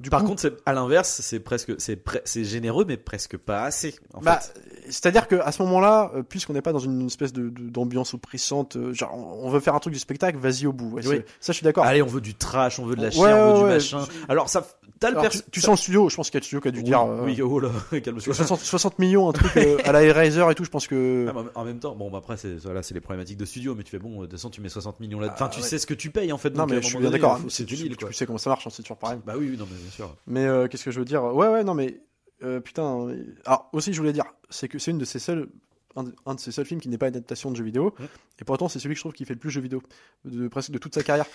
du Par coup, contre, à l'inverse, c'est presque, c'est pre- c'est généreux, mais presque pas assez. En bah, c'est-à-dire que à ce moment-là, euh, puisqu'on n'est pas dans une espèce de d'ambiance oppressante, euh, genre on veut faire un truc du spectacle, vas-y au bout. Ouais, Oui. Ça, je suis d'accord. Allez, on veut du trash, on veut de la Ouais, chair, on veut du ouais, machin. Alors ça, t'as le tu, tu ça- sens le studio, je pense qu'il y a le studio qui a dû oui, dire euh, oui, oh là, calme-toi. 60, 60 millions, un truc euh, à la Eraser et tout, je pense que. Ah, en même temps, bon, bah, après, c'est voilà, c'est les problématiques de studio, mais tu fais bon, de toute façon, tu mets 60 millions là. Ah, Enfin, tu ouais. sais ce que tu payes en fait. non, mais je suis bien d'accord. C'est tu, tu- tu sais comment ça marche, hein, c'est toujours pareil. Bah oui, non, mais sûr. Mais euh, qu'est-ce que je veux dire? Ouais, ouais, non, mais euh, putain. Alors aussi, je voulais dire, c'est que c'est une de ces seules, un de, un de ces seuls films qui n'est pas une adaptation de jeu vidéo, et pourtant c'est celui que je trouve qui fait le plus jeu vidéo de presque de toute sa carrière.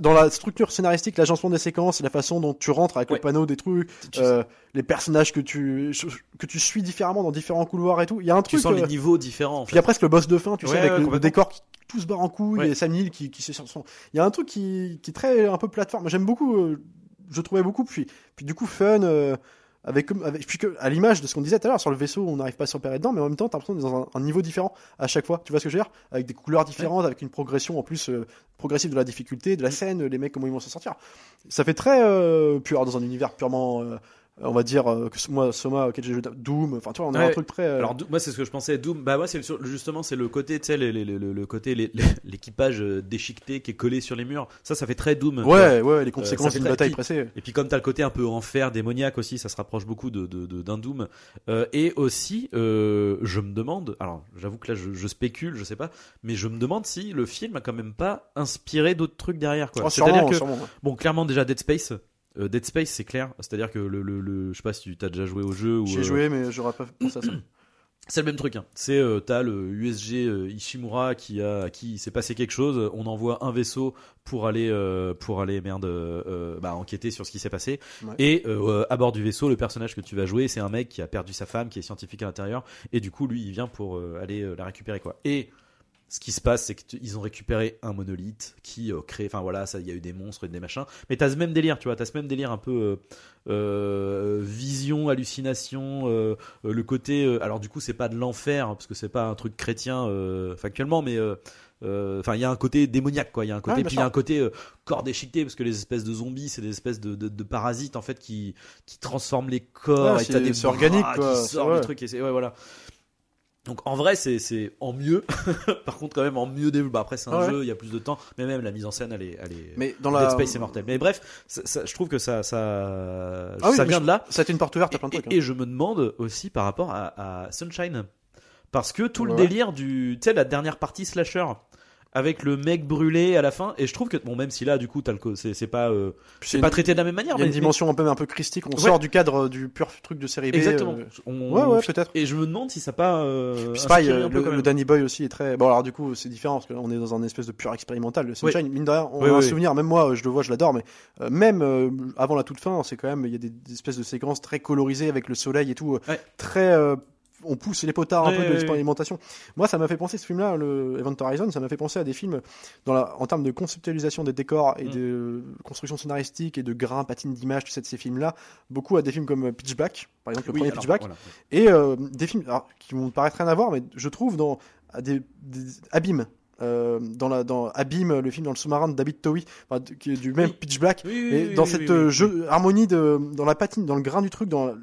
Dans la structure scénaristique, l'agencement des séquences, la façon dont tu rentres avec Ouais. le panneau des trucs, Tu, euh, les personnages que tu que tu suis différemment dans différents couloirs et tout, il y a un tu truc. sens les niveaux différents. En puis il y a presque le boss de fin, tu Ouais, sais, avec ouais, le- décor qui tout se barre en couille et Sam Neill qui, qui son. Il y a un truc qui, qui est très un peu plateforme. J'aime beaucoup, euh, je trouvais beaucoup, puis, puis du coup fun. euh, avec, puis que, à l'image de ce qu'on disait tout à l'heure, sur le vaisseau, on n'arrive pas à se repérer dedans, mais en même temps, t'as l'impression d'être dans un, un niveau différent à chaque fois. Tu vois ce que je veux dire? Avec des couleurs différentes, avec une progression en plus euh, progressive de la difficulté, de la scène, les mecs, comment ils vont s'en sortir? Ça fait très euh, pur dans un univers purement, euh, on va dire, euh, que moi, Soma, auquel j'ai joué, Doom, enfin, tu vois, on a Ouais. un truc très. euh, Alors moi c'est ce que je pensais Doom bah moi c'est le- justement c'est le côté tu sais les- les- le, le côté l'équipage euh, déchiqueté qui est collé sur les murs ça ça fait très Doom ouais, ouais, les conséquences fait d'une bataille pressée. Et puis comme t'as le côté un peu enfer démoniaque aussi, ça se rapproche beaucoup de d'un Doom. Euh, et aussi, euh, je me demande, alors j'avoue que là je, je spécule, je sais pas, mais je me demande si le film a quand même pas inspiré d'autres trucs derrière. Quoi. Oh, C'est-à-dire sûrement, que sûrement, ouais. bon, clairement déjà Dead Space. Euh, Dead Space c'est clair, c'est-à-dire que le, le, le- je sais pas si tu t'as déjà joué au jeu J'ai euh, joué, mais j'aurais pas pensé à ça. c'est le même truc. Hein. C'est euh, t'as le USG euh, Ishimura qui a à qui s'est passé quelque chose. On envoie un vaisseau pour aller euh, pour aller merde bah, enquêter sur ce qui s'est passé. Ouais. Et à bord du vaisseau, le personnage que tu vas jouer, c'est un mec qui a perdu sa femme, qui est scientifique à l'intérieur, et du coup lui il vient pour aller la récupérer quoi. Et ce qui se passe, c'est qu'ils ont récupéré un monolithe qui euh, crée, enfin voilà, ça, il y a eu des monstres et des machins. Mais t'as ce même délire, tu vois, t'as ce même délire un peu euh, euh, vision, hallucination, euh, le côté. alors du coup, c'est pas de l'enfer hein, parce que c'est pas un truc chrétien euh, factuellement, mais enfin il y a un côté démoniaque quoi. Il y a un côté, Ouais, puis il y a un côté corps déchiqueté parce que les espèces de zombies, c'est des espèces de, de, de parasites en fait qui qui transforment les corps. Ouais, et t'as des bras organique, quoi, qui sortent vrai. des trucs et c'est ouais voilà. Donc en vrai c'est c'est en mieux. Par contre quand même en mieux développé. Bah, après c'est un ouais. jeu, il y a plus de temps, mais même la mise en scène elle est elle est Mais dans Dead la. Space c'est mortel. Mais bref, ça- ça- je trouve que ça ça Ah oui, ça mais vient je- de là. Ça a été une porte ouverte à plein de trucs. et- hein. et je me demande aussi par rapport à, à Sunshine. Parce que tout le délire du. Tu sais, la dernière partie slasher. Avec le mec brûlé à la fin. Et je trouve que. Bon, même si là, du coup, t'as le c'est pas. euh, c'est pas traité de la même manière. Il y a mais- une dimension un peu, un peu christique. On Ouais. sort du cadre euh, du pur truc de série B. Exactement. euh, On- Ouais, ouais, peut-être. Et je me demande si ça pas. Euh, Puis inspiré euh, le, le. Danny Boy aussi est très. Bon, alors du coup, c'est différent parce qu'on est dans un espèce de pur expérimental. Le Sunshine, mine de rien, on Oui, a un souvenir. Même moi, je le vois, je l'adore, mais euh, même euh, avant la toute fin, c'est quand même. Il y a des, des espèces de séquences très colorisées avec le soleil et tout. euh, Ouais. Très. On pousse les potards un peu de l'expérimentation. Moi, ça m'a fait penser ce film-là, le Event Horizon, ça m'a fait penser à des films dans la, en termes de conceptualisation des décors et Mm. de construction scénaristique et de grains, patines d'image, de ces films-là. Beaucoup à des films comme Pitch Black, par exemple, le premier alors, Pitch Black. voilà. Et euh, des films alors, qui vont paraître rien à voir, mais je trouve dans à des, des Abîme. euh, dans la dans Abîme le film dans le sous-marin de David Towie enfin, qui est du même Oui. Pitch Black Oui, oui, et dans cette euh, jeu harmonie de dans la patine dans le grain du truc dans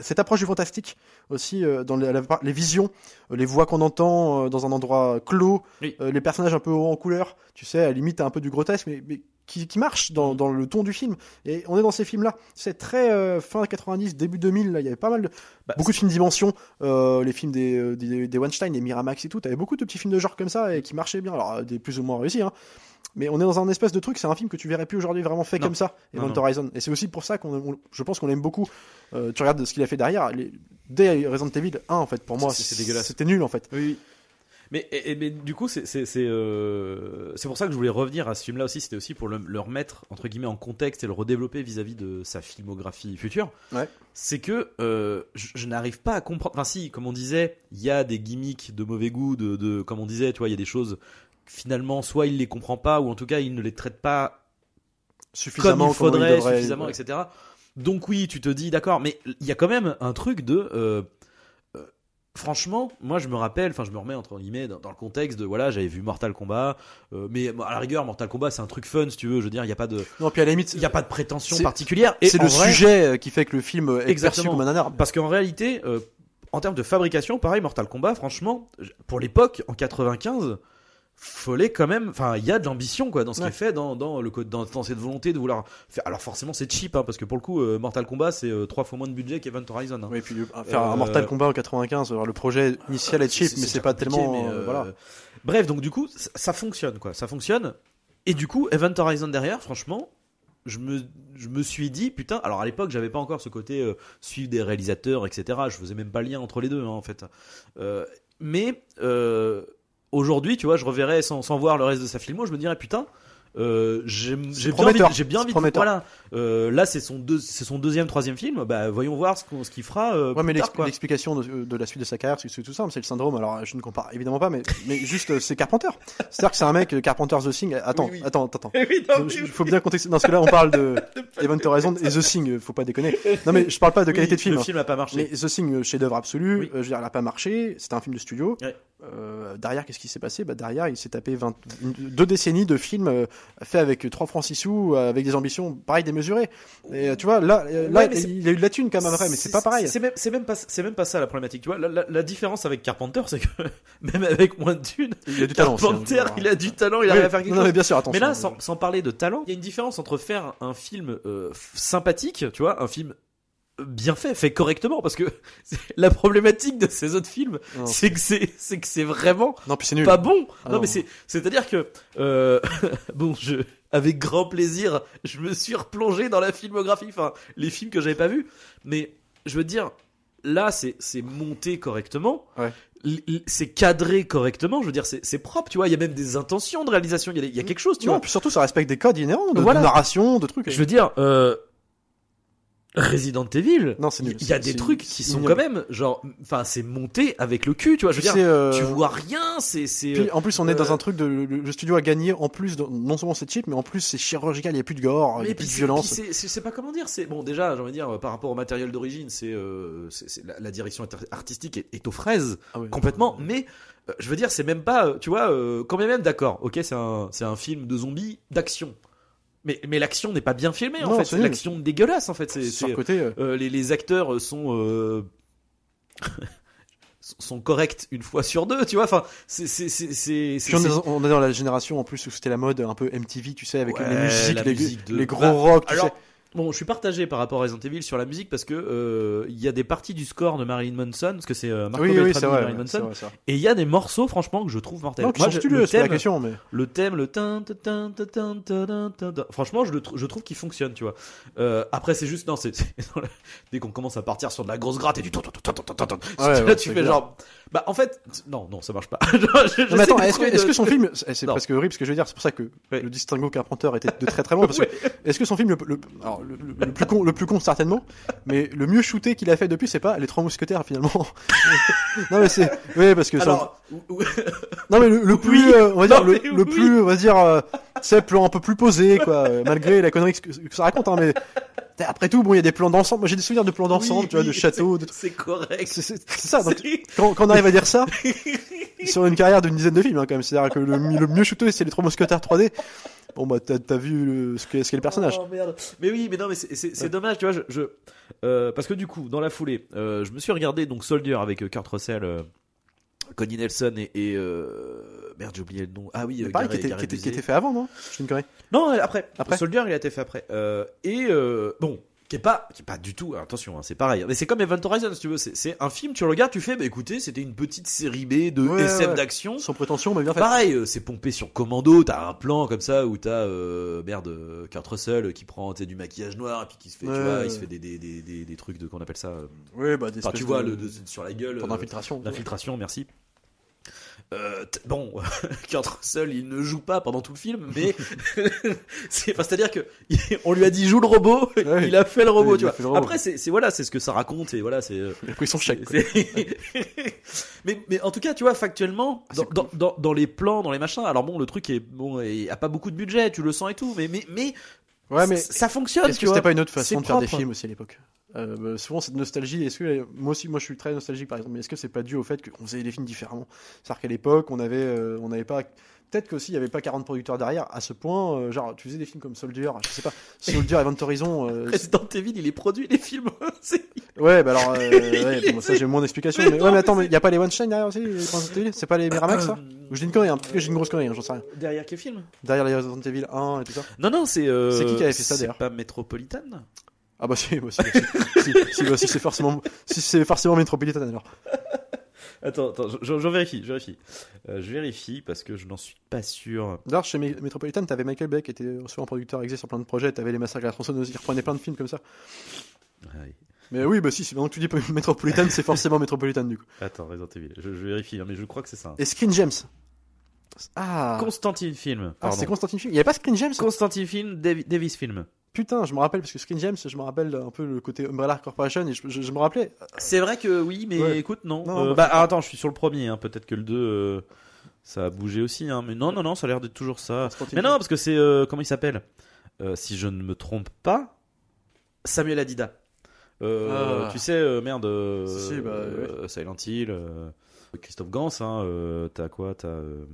cette approche du fantastique aussi euh, dans les, la- les visions euh, les voix qu'on entend euh, dans un endroit clos Oui. les personnages un peu hauts en couleur tu sais à la limite un peu du grotesque mais, mais qui, qui marche dans, dans le ton du film. Et on est dans ces films là c'est très euh, fin 90 début 2000 là il y avait pas mal de Bah, beaucoup de films dimension euh, les films des, des, des Weinstein, des Miramax et tout, t'avais beaucoup de petits films de genre comme ça et qui marchaient bien, alors des plus ou moins réussis, hein. Mais on est dans un espèce de truc, c'est un film que tu verrais plus aujourd'hui vraiment fait Non. comme ça, Event non. Horizon. Et c'est aussi pour ça qu'on, on- je pense qu'on l'aime beaucoup. Euh, tu regardes ce qu'il a fait derrière, les, dès Resident Evil 1 en fait, pour moi, C'est- dégueulasse. C'était nul en fait. Oui. Mais, et- mais du coup, c'est euh, pour ça que je voulais revenir à ce film-là aussi. C'était aussi pour le, le remettre entre guillemets en contexte et le redévelopper vis-à-vis de sa filmographie future. Ouais. C'est que euh, je, je n'arrive pas à comprendre. Enfin, si, comme on disait, il y a des gimmicks de mauvais goût, de, de comme on disait, tu vois, il y a des choses finalement, soit il les comprend pas, ou en tout cas il ne les traite pas Suffisamment comme il faudrait, comme il devrait, suffisamment, ouais. etc. Donc oui, tu te dis d'accord, mais il y a quand même un truc de. euh, euh, franchement, moi je me rappelle, enfin je me remets entre guillemets dans, dans le contexte de voilà, j'avais vu Mortal Kombat, euh, mais à la rigueur Mortal Kombat c'est un truc fun si tu veux, je veux dire, il y a pas de, Non, puis à la limite, il y a pas de prétention particulière. C'est le vrai, sujet qui fait que le film est perçu Exactement. comme un nanar. Parce qu'en réalité, en termes de fabrication, pareil, Mortal Kombat, franchement, pour l'époque, en 95, fallait quand même. Enfin, il y a de l'ambition, quoi, dans ce qui Ouais. est fait, dans, dans, le, dans, dans cette volonté de vouloir faire. Alors, forcément, c'est cheap, hein, parce que pour le coup, euh, Mortal Kombat, c'est euh, trois fois moins de budget qu'Event Horizon. hein. Oui, puis le- faire Euh, un Mortal Kombat en 95, alors le projet initial est cheap, mais c'est pas tellement. mais, euh, euh, voilà. Bref, donc du coup, ça, ça fonctionne, quoi. Ça fonctionne. Et du coup, Event Horizon derrière, franchement, je me, je me suis dit, putain, alors à l'époque, j'avais pas encore ce côté euh, suivre des réalisateurs, etc. Je faisais même pas le lien entre les deux, hein, en fait. Euh, mais euh, aujourd'hui, tu vois, je reverrais sans, sans voir le reste de sa filmo, je me dirais, putain. euh, j'ai bien envie, j'ai bien envie voilà. Euh, là, c'est son deux, c'est son deuxième, troisième film. Bah, voyons voir ce qu'on- ce qu'il fera. euh, Ouais, mais l'explication de, de la suite de sa carrière, c'est c'est tout simple, c'est le syndrome. Alors, je ne compare évidemment pas, mais, mais juste, euh, c'est Carpenter. C'est-à-dire que c'est un mec, Carpenter The Thing. Attends, Oui, oui. attends, attends. Oui, non, Il mais- faut bien contexter. Dans ce cas-là, on parle de Event Horizon et The Thing, faut pas déconner. Non, mais je parle pas de Oui, qualité de film. Le hein. film a pas marché. Mais The Thing, chef-d'œuvre absolu, Oui. euh, je veux dire, elle a pas marché, c'était un film de studio. Ouais. Euh, derrière, qu'est-ce qui s'est passé? Bah, Derrière, il s'est tapé 20 une- deux décennies de films euh, faits avec 3 francs 6 sous, euh, avec des ambitions pareil démesurées. Et tu vois, là, là Ouais, il a eu de la thune quand même après, mais c'est pas pareil. C'est même, pas, c'est même pas ça la problématique. Tu vois, la, la- la différence avec Carpenter, c'est que même avec moins de thunes, Il a du talent aussi. hein. Carpenter, il a du talent, il Oui, arrive à faire quelque non, chose. mais bien sûr, attention. Mais là, sans, sans parler de talent, il y a une différence entre faire un film sympathique, tu vois, un film bien fait, fait correctement, parce que c'est- la problématique de ces autres films, c'est que c'est, c'est que c'est vraiment non, puis c'est pas bon. Ah non, non. mais c'est, c'est-à-dire que, euh, bon, je, avec grand plaisir, je me suis replongé dans la filmographie, enfin, les films que j'avais pas vus. Mais, je veux dire, là, c'est, c'est monté correctement. Ouais. C'est cadré correctement, je veux dire, c'est, c'est propre, tu vois. Il y a même des intentions de réalisation, il y a, des- il y a quelque chose, tu non, vois. puis surtout, ça respecte des codes inhérents de, de Voilà. narration, de trucs. Je veux dire, euh, Resident Evil, Non, c'est nul. il y a des trucs qui sont ignoble. quand même, genre, enfin, c'est monté avec le cul, tu vois. Je veux dire, euh, tu vois rien, c'est, c'est. En plus, on est euh, dans un truc de le, studio a gagné en plus, non seulement c'est cheap, mais en plus c'est chirurgical, il n'y a plus de gore, il n'y Mais a plus de violence. c'est- pas comment dire. C'est bon déjà, j'ai envie de dire par rapport au matériel d'origine, c'est euh, c'est- c'est- la, la direction arti- artistique est, est aux fraises Ah complètement. Mais euh, je veux dire, c'est même pas, euh, tu vois, euh, quand même d'accord. Ok, c'est un c'est un film de zombies d'action. Mais mais l'action n'est pas bien filmée en fait. c'est l'action dégueulasse en fait. C'est côté, euh, euh, les, les acteurs sont euh, sont corrects une fois sur deux, tu vois. Enfin, c'est c'est on, est dans, la génération en plus où c'était la mode un peu MTV, tu sais, avec Ouais, les musiques, les, musique de- les gros Bah, rock, tu alors, sais. Bon, je suis partagé par rapport à Resident Evil sur la musique parce que il euh, y a des parties du score de Marilyn Manson, parce que c'est euh, Marco oui, oui, Beltrami vrai, Marilyn Manson, vrai, et il y a des morceaux franchement que je trouve mortels. Non, Moi, je, le, thème, la question, mais... le thème, le tin, tin, tin, franchement, je, le tr je trouve qu'il fonctionne, tu vois. Euh, après, c'est juste non, c'est dès qu'on commence à partir sur de la grosse gratte et du ton, ton, ton, ton ouais, là, tu fais clair. genre bah en fait, non, non, ça marche pas. Je- j'essaie mais attends, est-ce que, de- son film, c'est presque horrible ce que je veux dire, c'est pour ça que le distinguo Carpenter était de très très loin, parce que est-ce que son film, le, le- alors, le, le- le plus con, le plus con certainement, mais le mieux shooté qu'il a fait depuis, c'est pas Les Trois Mousquetaires finalement. non mais c'est, oui parce que ça- Alors, non mais le, plus, oui. euh, on va dire Non, le, plus, on va dire, euh, c'est plan un peu plus posé quoi, euh, malgré la connerie que, que ça raconte, hein, mais après tout, bon, il y a des plans d'ensemble. Moi j'ai des souvenirs de plans d'ensemble, Oui, tu vois, oui, de châteaux, de c'est correct. c'est ça. Donc, quand, quand on arrive à dire ça sur une carrière d'une dizaine de films, hein, quand même, c'est-à-dire que le, le mieux shooté c'est les trois mousquetaires 3D. Bon bah t'as as vu le- ce qu'est ce le personnage. Oh, merde. Mais oui, mais non, mais c'est- dommage, tu vois. Je, je- euh, parce que du coup, dans la foulée, euh, je me suis regardé donc Soldier avec euh, Kurt Russell, Connie Nelson et, et, euh, merde, j'ai oublié le nom. Ah oui, euh, pareil, qui était, qui, était, qui était fait avant, non Je suis une connerie. Non, euh, après. Après Soldier, il a été fait après. Euh, et bon, qui est pas, qui est pas du tout. Attention, hein, c'est pareil. Mais c'est comme Event Horizon, si tu veux. C'est un film, tu le regardes, tu fais, bah écoutez, c'était une petite série B de Ouais, SF ouais. d'action. Sans prétention, mais bien fait. Pareil, c'est pompé sur commando. T'as un plan comme ça où t'as euh, merde Kurt Russell qui prend du maquillage noir et puis qui se fait, tu vois, il se fait des des des des, des trucs de qu'on appelle ça. euh, Oui, bah des Enfin, tu vois de- le de- sur la gueule. pour euh, d'infiltration. L'infiltration, merci. Euh, bon, Kurt Russell, il ne joue pas pendant tout le film, mais c'est, enfin, c'est-à-dire que on lui a dit joue le robot, Ouais. il a fait le robot, Ouais, tu vois. robot. Après, c'est, voilà, c'est ce que ça raconte et voilà, c'est. Il a pris son chèque. mais, mais en tout cas, tu vois, factuellement, Ah, dans, c'est dans, dans, dans les plans, dans les machins, alors bon, le truc est bon, il a pas beaucoup de budget, tu le sens et tout, mais mais mais Ouais, mais ça fonctionne, est-ce tu que c'était pas une autre façon de faire des films aussi à l'époque euh, souvent cette nostalgie, est-ce que moi aussi, moi je suis très nostalgique par exemple, mais est-ce que c'est pas dû au fait qu'on faisait des films différemment? C'est-à-dire qu'à l'époque, on avait, euh, on n'avait pas, peut-être qu'aussi il y avait pas 40 producteurs derrière à ce point, euh, genre tu faisais des films comme Soldier, je sais pas, Soldier, Event Horizon, euh, Resident Evil, il est produit les films. Ouais, bah alors, ouais, bon, ça j'ai moins d'explications, Mais ouais, mais attends, mais il y a pas les Weinstein derrière aussi, les c'est pas les Miramax ça? Ou dis une connerie, hein, peut-être que j'ai une grosse connerie, hein, j'en sais rien. Derrière quel film? Derrière les Resident Evil 1 et tout ça. Non, non, c'est. C'est qui qui avait fait ça, d'ailleurs? pas Metropolitan? Ah bah si, bah, si, si, si, si, bah, si c'est forcément, si c'est forcément Metropolitan alors. Attends, attends, je, vérifie, je vérifie. Euh, je vérifie parce que je n'en suis pas sûr. D'ailleurs, chez Me- Metropolitan, t'avais Michael Bay qui était souvent producteur exé sur plein de projets, t'avais les massacres à la tronçonneuse, il reprenait plein de films comme ça. Ah oui. Mais oui, bah si, maintenant que tu dis Metropolitan, c'est forcément Metropolitan du coup. Attends, Resident Evil. Je, je vérifie, hein, mais je crois que c'est ça. Et Screen Gems. Ah, Constantine Film. ah Pardon. c'est Constantine Film. Il y avait pas Screen Gems? Constantine Film, Davi- Davis Film. Putain, je me rappelle parce que Screen Gems, je me rappelle un peu le côté Umbrella Corporation et je, je- je me rappelais. C'est vrai que oui, mais Ouais. écoute, non. Non, Euh, bah, bah, attends, je suis sur le premier. hein, Peut-être que le 2, euh, ça a bougé aussi. Hein, mais non, non, non, ça a l'air d'être toujours ça. Mais non, parce que c'est. euh, comment il s'appelle Euh, Si je ne me trompe pas, Samuel Adida. Euh, Ah. Tu sais, euh, merde. euh, Si, si, bah, euh, Silent Hill, euh, Christophe Gans. Hein, euh, t'as quoi T'as. euh,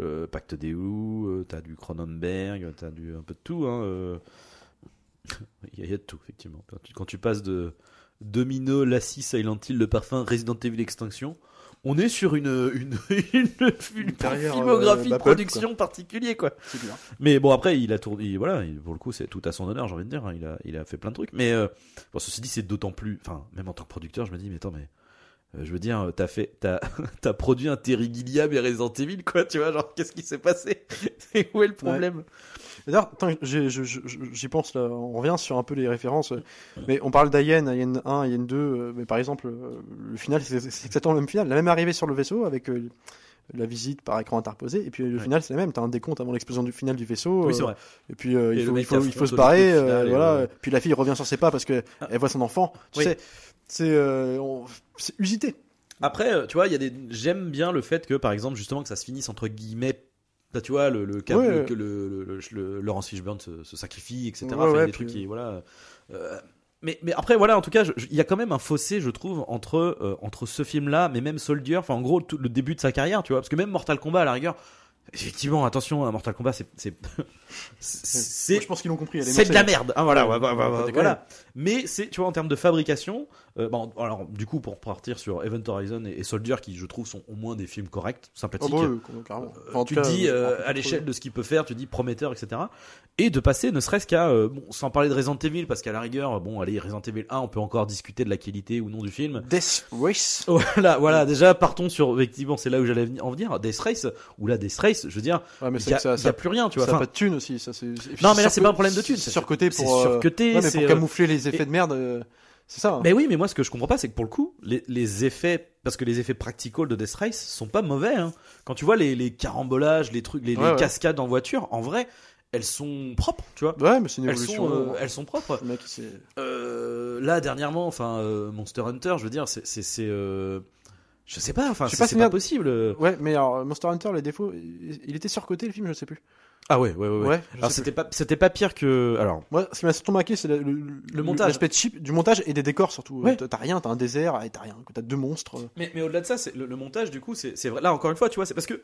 euh, Pacte des Loups, euh, t'as du Cronenberg, t'as du un peu de tout. Hein, euh. Il, y a, il y a de tout, effectivement. Quand tu, quand tu passes de Domino, Lassie, Silent Hill, le parfum, Resident Evil Extinction, on est sur une, une, une, une carrière, filmographie euh, de production particulier, quoi. C'est clair. Mais bon, après, il a tourné, il- voilà, il- pour le coup, c'est tout à son honneur, j'ai envie de dire. hein, il, a, il a fait plein de trucs. Mais euh, bon, ceci dit, c'est d'autant plus. Enfin, même en tant que producteur, je me dis, mais attends, mais. Euh, je veux dire, t'as fait, t'as, t'as produit un Terry Gilliam et Resident Evil, quoi, tu vois, genre, qu'est-ce qui s'est passé? Où est le problème? Et D'ailleurs, j'y pense là, on revient sur un peu les références. Mais on parle d'Alien, Alien 1, Alien 2. euh, Mais par exemple, euh, le final, c'est exactement le même final. La même arrivée sur le vaisseau avec euh, la visite par écran interposé. Et puis le Ouais. final, c'est la même. T'as un décompte avant l'explosion du final du vaisseau. Oui, vrai. Et puis euh, Et il, faut, mec il, faut, qui il faut se barrer. euh, voilà. ouais. Puis la fille revient sur ses pas parce que Ah. voit son enfant. Tu Oui. sais, c'est euh, usité. Après, euh, tu vois, il y a des. J'aime bien le fait que, par exemple, justement, que ça se finisse entre guillemets. Bah, tu vois, le, le, cap- Ouais. le- le, le, le- le- Laurence Fishburne se, se sacrifie, etc. Ouais, Enfin, ouais, des puis- trucs qui, voilà. Euh, mais, mais après, voilà, en tout cas, il y a quand même un fossé, je trouve, entre, euh, entre ce film-là, mais même Soldier, enfin, en gros, tout le début de sa carrière, tu vois, parce que même Mortal Kombat, à la rigueur, effectivement, attention, hein, Mortal Kombat, c'est, c'est, je pense qu'ils l'ont compris. c'est de la merde. Ah, voilà, Ouais, faut ouais, déconner. voilà. Mais c'est, tu vois, en termes de fabrication, euh, bon, alors, du coup, pour partir sur Event Horizon et, et Soldier, qui, je trouve, sont au moins des films corrects, Oh, sympathiques. bah, oui, carrément. Euh, Enfin, tu cas, dis euh, à l'échelle de ce qu'il peut faire, tu dis prometteur, etc. Et de passer ne serait-ce qu'à, bon, sans parler de Resident Evil, parce qu'à la rigueur, bon, allez, Resident Evil 1, on peut encore discuter de la qualité ou non du film. Death Race. Voilà, voilà, déjà partons sur, effectivement, c'est là où j'allais en venir, Death Race, ou là, Death Race, je veux dire, Ouais, mais il c'est y a, ça, plus rien, tu vois. ça a Enfin, pas de thunes aussi. Ça, c'est- Non, mais là, c'est pas un problème de thunes, C'est surcoté c'est pour. surcoté, c'est, pour camoufler les effets et- de merde. euh, C'est ça. hein. Mais oui, mais moi, ce que je comprends pas, c'est que pour le coup, les, les effets, parce que les effets practical de Death Race sont pas mauvais. Hein. Quand tu vois les, les carambolages, les trucs, les, les Ouais, ouais. cascades en voiture, en vrai, elles sont propres, tu vois. Ouais, mais c'est une Elles évolution. sont, euh, elles sont propres. mec. Euh, là, dernièrement, enfin, euh, Monster Hunter, je veux dire, c'est, je sais pas, enfin, Je sais c'est, pas pas possible. Ouais, mais alors Monster Hunter, les défauts, il était surcoté le film, je sais plus. Ah ouais, ouais, ouais. ouais. Alors c'était pas, c'était pas pire que, alors. Moi, ce qui m'a surtout marqué, c'est le, Le montage. L'aspect cheap du montage et des décors surtout. Ouais. T'as rien, t'as un désert et t'as rien. T'as deux monstres. Mais, mais au-delà de ça, c'est le, le montage, du coup, c'est c'est vrai. Là, encore une fois, tu vois, c'est parce que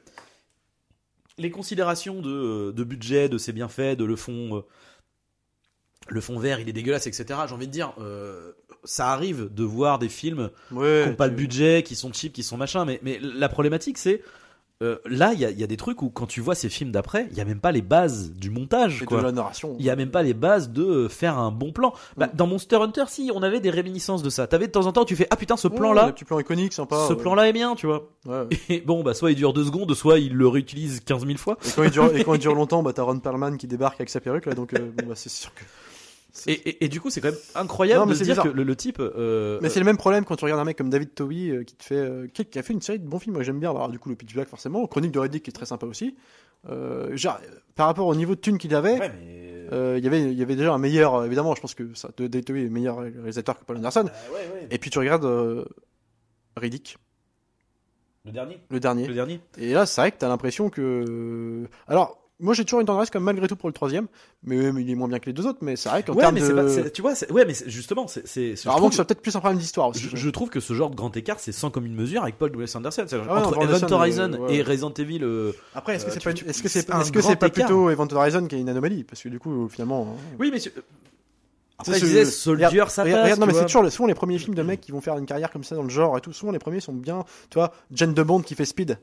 les considérations de, de budget, de c'est bien fait, de le fond, euh, le fond vert, il est dégueulasse, etc. J'ai envie de dire, euh, ça arrive de voir des films Ouais. qui n'ont pas de budget, qui sont cheap, qui sont machin. Mais, mais la problématique, c'est euh, là, il y a, il y a des trucs où quand tu vois ces films d'après, il y a même pas les bases du montage. Et quoi. de la narration. Il y a même pas les bases de euh, faire un bon plan. Bah, Mm. Dans Monster Hunter, si, on avait des réminiscences de ça. T'avais de temps en temps, tu fais ah putain, ce Ouais, plan-là, Des petits plans iconiques, sympa. ce ouais. plan-là est bien, tu vois. Ouais, ouais. Et bon, bah, soit il dure deux secondes, soit il le réutilise 15 000 fois. Et quand il dure, et quand il dure longtemps, bah t'as Ron Perlman qui débarque avec sa perruque là, donc euh, bah c'est sûr que. Et, et, et du coup, c'est quand même incroyable Non, mais de se dire bizarre. que le, le type. euh, Mais c'est le même problème quand tu regardes un mec comme David Towie euh, qui te fait, euh, qui, a fait une série de bons films. Moi j'aime bien. Alors du coup le Pitch Black forcément, Chronique de Reddick qui est très sympa aussi. Euh, genre, par rapport au niveau de thunes qu'il avait, ouais, mais. euh, il y avait, il y avait déjà un meilleur. évidemment, je pense que ça, David Towie est meilleur réalisateur que Paul Anderson. Ah, ouais, ouais. Et puis tu regardes euh, Le dernier? Le dernier. Le dernier? Et là, c'est vrai que t'as l'impression que. Alors, moi j'ai toujours une tendresse comme malgré tout pour le troisième, mais, mais il est moins bien que les deux autres. Mais c'est vrai qu'en Ouais, termes de. pas- tu vois, ouais, mais justement, c'est, c'est, je Alors, avant que ce soit peut-être plus un problème d'histoire aussi. je, je trouve que ce genre de grand écart, c'est sans commune mesure avec Paul W. Anderson. Ah ouais, entre Event Anderson, Horizon euh, ouais. et Resident Evil, euh, Après, est-ce que Euh, c'est pas, est-ce que c'est est-ce que c'est pas plutôt Event Horizon qui est une anomalie? Parce que du coup, finalement. hein, oui, mais après, C'est je ce- disais, Soldier, regarde- ça regarde- passe. regarde, non, mais c'est toujours souvent les premiers films de mecs qui vont faire une carrière comme ça dans le genre et tout. Souvent les premiers sont bien. Tu vois, Jane de Bond qui fait Speed.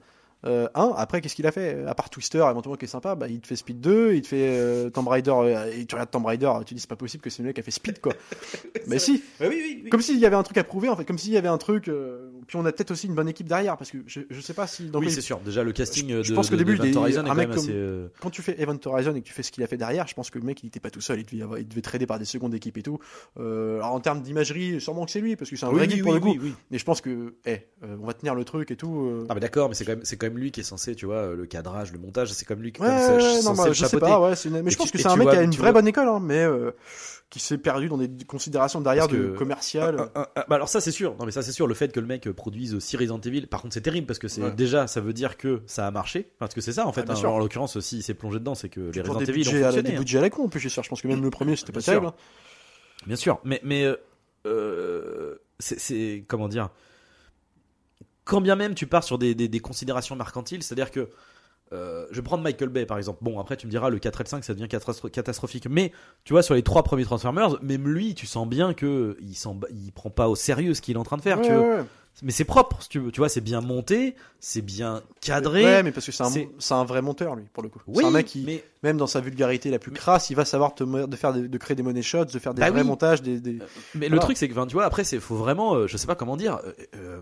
Euh, 1, après qu'est-ce qu'il a fait? À part Twister, éventuellement qui est sympa, bah, il te fait Speed 2, il te fait euh, Tomb Raider, euh, et tu regardes Tomb Raider, tu dis c'est pas possible que c'est le mec qui a fait Speed quoi. mais si, Ouais, oui, oui, oui. comme s'il y avait un truc à prouver en fait, comme s'il y avait un truc. euh, Puis on a peut-être aussi une bonne équipe derrière parce que je, je sais pas si. dans oui, quel- c'est sûr. Déjà, le casting Je- de, je pense de, début, de est- Event Horizon est un quand mec même comme- assez. euh, quand tu fais Event Horizon et que tu fais ce qu'il a fait derrière, je pense que le mec il était pas tout seul, il devait, avoir- il devait trader par des secondes équipes et tout. Euh, alors en termes d'imagerie, sûrement que c'est lui parce que c'est un oui, vrai oui, geek pour le coup. Mais je pense que, eh, euh, on va tenir le truc et tout. euh. Ah, mais d'accord, mais c'est quand même, c'est quand même lui qui est censé, tu vois, le cadrage, le montage, c'est comme lui qui ça, ouais, censé non, bah, le je sais pas, ouais, une- mais Et je pense tu- que c'est un mec qui a une vraie bonne école, hein, mais euh, qui s'est perdu dans des considérations derrière Parce de que- commercial. Ah, ah, ah, bah alors ça c'est sûr. Non mais ça c'est sûr. Le fait que le mec produise aussi Resident Evil, par contre c'est terrible parce que c'est Ouais. déjà ça veut dire que ça a marché. Parce que c'est ça en fait. Hein. en l'occurrence s'il s'est plongé dedans, c'est que les Pour Resident des Evil ont budgets, à, fonctionné. des hein. budgets à la con, en plus, je pense que même le premier, c'était pas terrible. hein. Bien sûr. Mais mais euh, euh, c'est- c'est comment dire? Quand bien même tu pars sur des, des, des considérations mercantiles, c'est-à-dire que euh, je vais prendre Michael Bay par exemple. Bon, après tu me diras le 4 et le 5 ça devient catastro- catastrophique. Mais tu vois, sur les trois premiers Transformers, même lui, tu sens bien que il, il prend pas au sérieux ce qu'il est en train de faire. Ouais, tu veux. ouais, ouais. Mais c'est propre, si tu veux. Tu vois, c'est bien monté, c'est bien cadré. Ouais, mais parce que c'est un, vrai monteur, lui, pour le coup. oui, c'est un mec qui, mais même dans sa vulgarité la plus crasse, il va savoir te, de faire de créer des money shots, de faire des Bah vrais oui. montages, des, des- Mais le truc, c'est que, tu vois, après, c'est faut vraiment, euh, je sais pas comment dire. Euh, euh,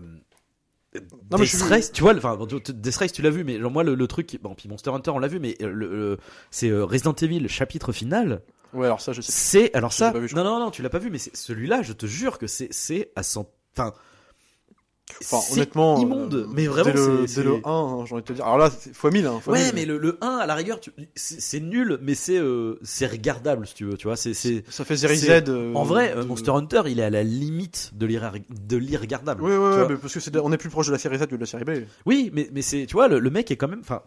Non, mais Death Race, tu vois, enfin, Death Race, tu l'as vu, mais genre, moi, le, le truc, bon, puis Monster Hunter, on l'a vu, mais euh, le, le- c'est euh, Resident Evil, chapitre final. Ouais, alors ça, je sais. C'est, alors Je ça, vu, non, non, non, tu l'as pas vu, mais celui-là, je te jure que c'est, c'est à 100, enfin, Enfin, honnêtement. immonde, euh, mais vraiment, dès le, c'est- dès le c'est- 1, hein, j'ai envie de te dire. Alors là, c'est fois 1000, hein, fois Ouais, 1000. mais le, le 1, à la rigueur, tu- c'est nul, mais c'est euh, c'est regardable, si tu veux, tu vois, c'est, Ça fait série Z. euh, en vrai, de- Monster Hunter, il est à la limite de l'irre- de l'irregardable. Ouais, ouais, vois. mais parce que c'est, on est plus proche de la série Z que de la série B. Oui, mais, mais c'est, tu vois, le, le mec est quand même, enfin,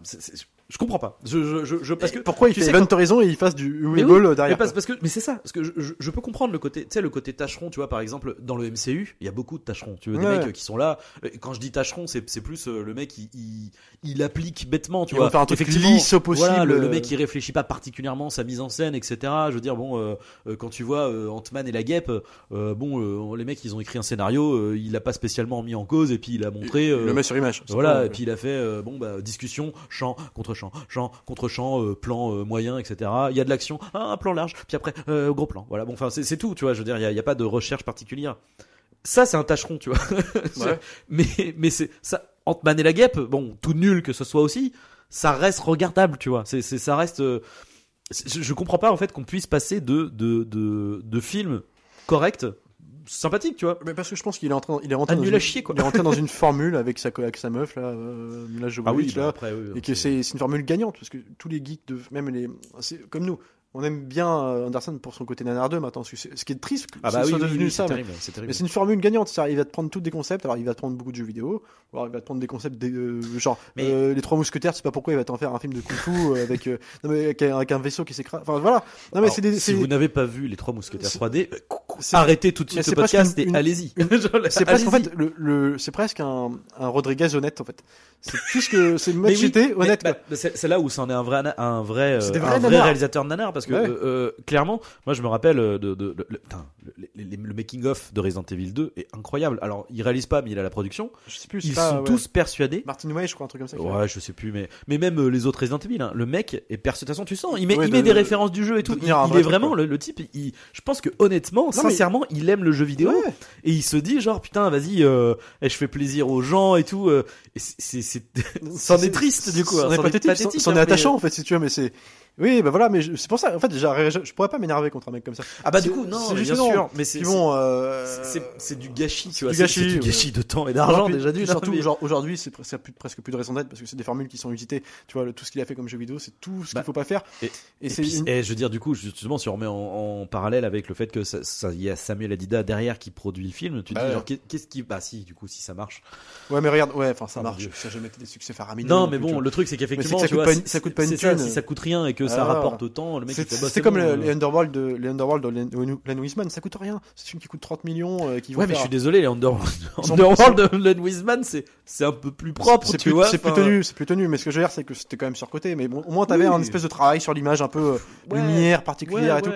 je comprends pas. Je, je, je, parce que, Pourquoi il fait Event Horizon et il fasse du oui, derrière mais, parce, quoi. parce que, mais c'est ça, parce que je, peux comprendre le côté, tu sais, le côté tâcheron, tu vois, par exemple, dans le MCU, il y a beaucoup de tâcherons, tu vois, des mecs qui sont là. Euh, Quand je dis tâcheron, c'est, plus euh, le mec, il, il, il applique bêtement, tu Ils vois. faire un truc Effectivement, lisse au possible. Voilà, le, le euh, mec il réfléchit pas particulièrement sa mise en scène, etc. Je veux dire, bon, euh, quand tu vois euh, Ant-Man et la guêpe, euh, bon, les mecs ils ont écrit un scénario, il l'a pas spécialement mis en cause et puis il a montré. le met sur image. voilà, et puis il a fait bon bah discussion, champ contre champ, champ contre champ, plan moyen, etc. Il y a de l'action, un plan large, puis après gros plan. Voilà, bon, enfin c'est tout, tu vois. Je veux dire, il y y a pas de recherche particulière. Ça c'est un tâcheron, tu vois. Ouais. mais mais c'est ça. Ant-Man et la guêpe, bon, tout nul que ce soit aussi, ça reste regardable, tu vois. C'est c'est ça reste. euh, je, je comprends pas en fait qu'on puisse passer de de de, de films corrects, sympathiques, tu vois. Mais parce que je pense qu'il est en train, il est rentré dans une, à chier, quoi. il est rentré dans une formule avec sa, avec sa meuf là, euh, Mila Jovovich, là, après, oui, et que c'est une formule gagnante parce que tous les geeks de même les comme nous on aime bien euh, Anderson pour son côté nanardeux maintenant c'est- ce qui est triste Ah c'est bah soit oui, devenu oui, ça c'est mais, terrible, c'est mais c'est une formule gagnante il va te prendre tous des concepts alors il va te prendre beaucoup de jeux vidéo alors il va te prendre des concepts des, euh, genre Mais- euh, les trois mousquetaires sais pas pourquoi il va t'en faire un film de kung fu euh, avec euh, avec, un- avec un vaisseau qui s'écrase enfin voilà. Non mais Alors, c'est des si c'est- vous n'avez pas vu les trois mousquetaires c'est- 3D, euh, coucou, c'est- arrêtez tout de suite c'est le podcast une- et une- allez-y. c'est presque en Allez-y. fait le, le c'est presque un, un Rodriguez honnête en fait. C'est tout ce que c'est mais, honnête bah, c'est c'est là où c'en est un vrai, un vrai, C'est un vrai réalisateur nanar parce que Ouais. euh, euh, clairement, moi je me rappelle euh, de, de, de- le, putain, le, le- le- le making of de Resident Evil 2 est incroyable. Alors il réalise pas, mais il a la production. je sais plus Ils pas, sont ouais. tous persuadés. Martin Way je crois un truc comme ça Ouais, je sais plus, mais mais même euh, les autres Resident Evil, hein, le mec est persuadé. De toute façon, tu sens, il met, Ouais, il de- met des références du jeu et tout. de Il, il vrai est vraiment le, le type. il- je pense que honnêtement, mais- sincèrement, il aime le jeu vidéo. Ouais. et il se dit genre putain vas-y euh, je fais plaisir aux gens et tout euh, et c'est c'est c'en est triste du coup hein, C'en est pathétique, c'en- hein, est mais- attachant en fait si tu veux, mais c'est Oui, bah voilà, mais c'est pour ça. En fait, je, pourrais pas m'énerver contre un mec comme ça. Ah bah du coup non, c'est bien sûr, mais c'est bon, euh, c'est- du gâchis, tu vois, du c'est gâchis, du gâchis de temps et d'argent déjà puis d'une. Surtout, aujourd'hui, c'est presque, plus- de raison d'être parce que c'est des formules qui sont usitées. Tu vois, tout ce qu'il a fait comme jeu vidéo, c'est tout ce Bah, qu'il faut pas faire. et- je veux dire, du coup, justement, si on remet en, parallèle avec le fait que il y a Samuel Adida derrière qui produit le film, tu te Bah dis, genre, qu'est- qu'est-ce qui. Bah, si, du coup, si ça marche. Ouais, mais regarde, ouais, enfin, ça mon marche. Ça a jamais été des succès faramineux. Non, mais bon, le truc, c'est qu'effectivement, ça coûte pas une- thune. si ça coûte rien et que ça rapporte autant, le mec, il C'est bah, c'est comme bon, le- euh. les Underworld de, les Underworld de Len, Wiseman, ça coûte rien. C'est une qui coûte 30 millions, euh, qui Ouais, mais je suis désolé, les Underworld, Underworld de Len Wiseman, c'est, c'est un peu plus propre, c'est tu plus, vois. c'est plus tenu, c'est plus tenu. Mais ce que je veux dire, c'est que c'était quand même surcoté. Mais bon, au moins, t'avais Oui. un espèce de travail sur l'image un peu euh, Ouais. lumière particulière ouais, et tout.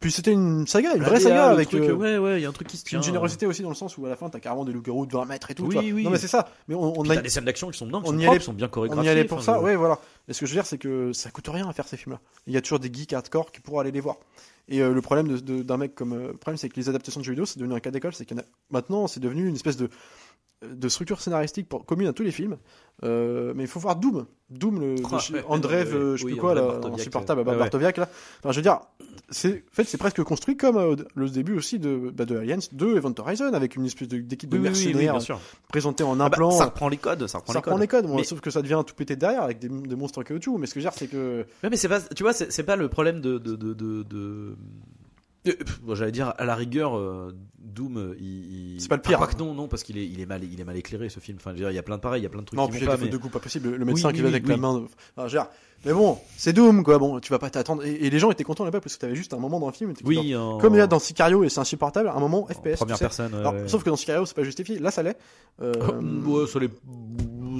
Puis c'était une saga, une La vraie saga avec truc, euh, ouais, ouais, il y a un truc qui se tient. une générosité aussi dans le sens où à la fin t'as carrément des loups-garous de 20 mètres et tout. Oui, oui. Non mais c'est ça. Mais on, on, a- des scènes d'action qui sont qui on y propres, allait- sont bien on chorégraphiées. y allait pour ça. Ouais, voilà. Et ce que je veux dire, c'est que ça coûte rien à faire ces films-là. Il y a toujours des geeks hardcore qui pourront aller les voir. Et euh, le problème de- de- d'un mec comme euh, problème, c'est que les adaptations de jeux vidéo, c'est devenu un cas d'école. C'est qu'il y en a maintenant, c'est devenu une espèce de de structure scénaristique pour, commune à tous les films. Euh, mais il faut voir Doom. Doom, le, ouais, ouais, ouais. euh, je sais Oui, plus quoi, là, insupportable, euh, bah, ouais, là. Enfin, je veux dire, c'est, en fait, c'est presque construit comme euh, le début aussi de, bah, de Aliens 2 Event Horizon, avec une espèce d'équipe de Oui, oui, oui, oui, mercenaires bien sûr. présentée en un Ah bah, ça reprend les codes, ça reprend ça les reprend codes. les codes, sauf que ça devient tout pété derrière avec des, des monstres caoutchouc. Mais ce que je veux dire, c'est que. Mais c'est pas, tu vois, c'est pas le problème de, de, de, de, de- Euh, pff, bon, J'allais dire à la rigueur, euh, Doom, euh, il, il- C'est pas le pire. Ah, non, non, parce qu'il est, il est mal, il est mal éclairé ce film. Enfin, je veux dire, il y a plein de pareils, il y a plein de trucs Non, qui puis vont pas. Mais... de coup, pas possible. Le médecin Oui, qui oui, va avec oui, la oui. main. de- Enfin, je veux dire, mais bon, c'est Doom, quoi. Bon, tu vas pas t'attendre. Et, et les gens étaient contents là-bas parce que t'avais juste un moment dans le film. Oui, en- Comme il y a dans Sicario et c'est insupportable, un moment en FPS. première tu sais. personne. ouais, Alors, ouais. Sauf que dans Sicario, c'est pas justifié. Là, ça l'est. Euh, Ouais, ça l'est,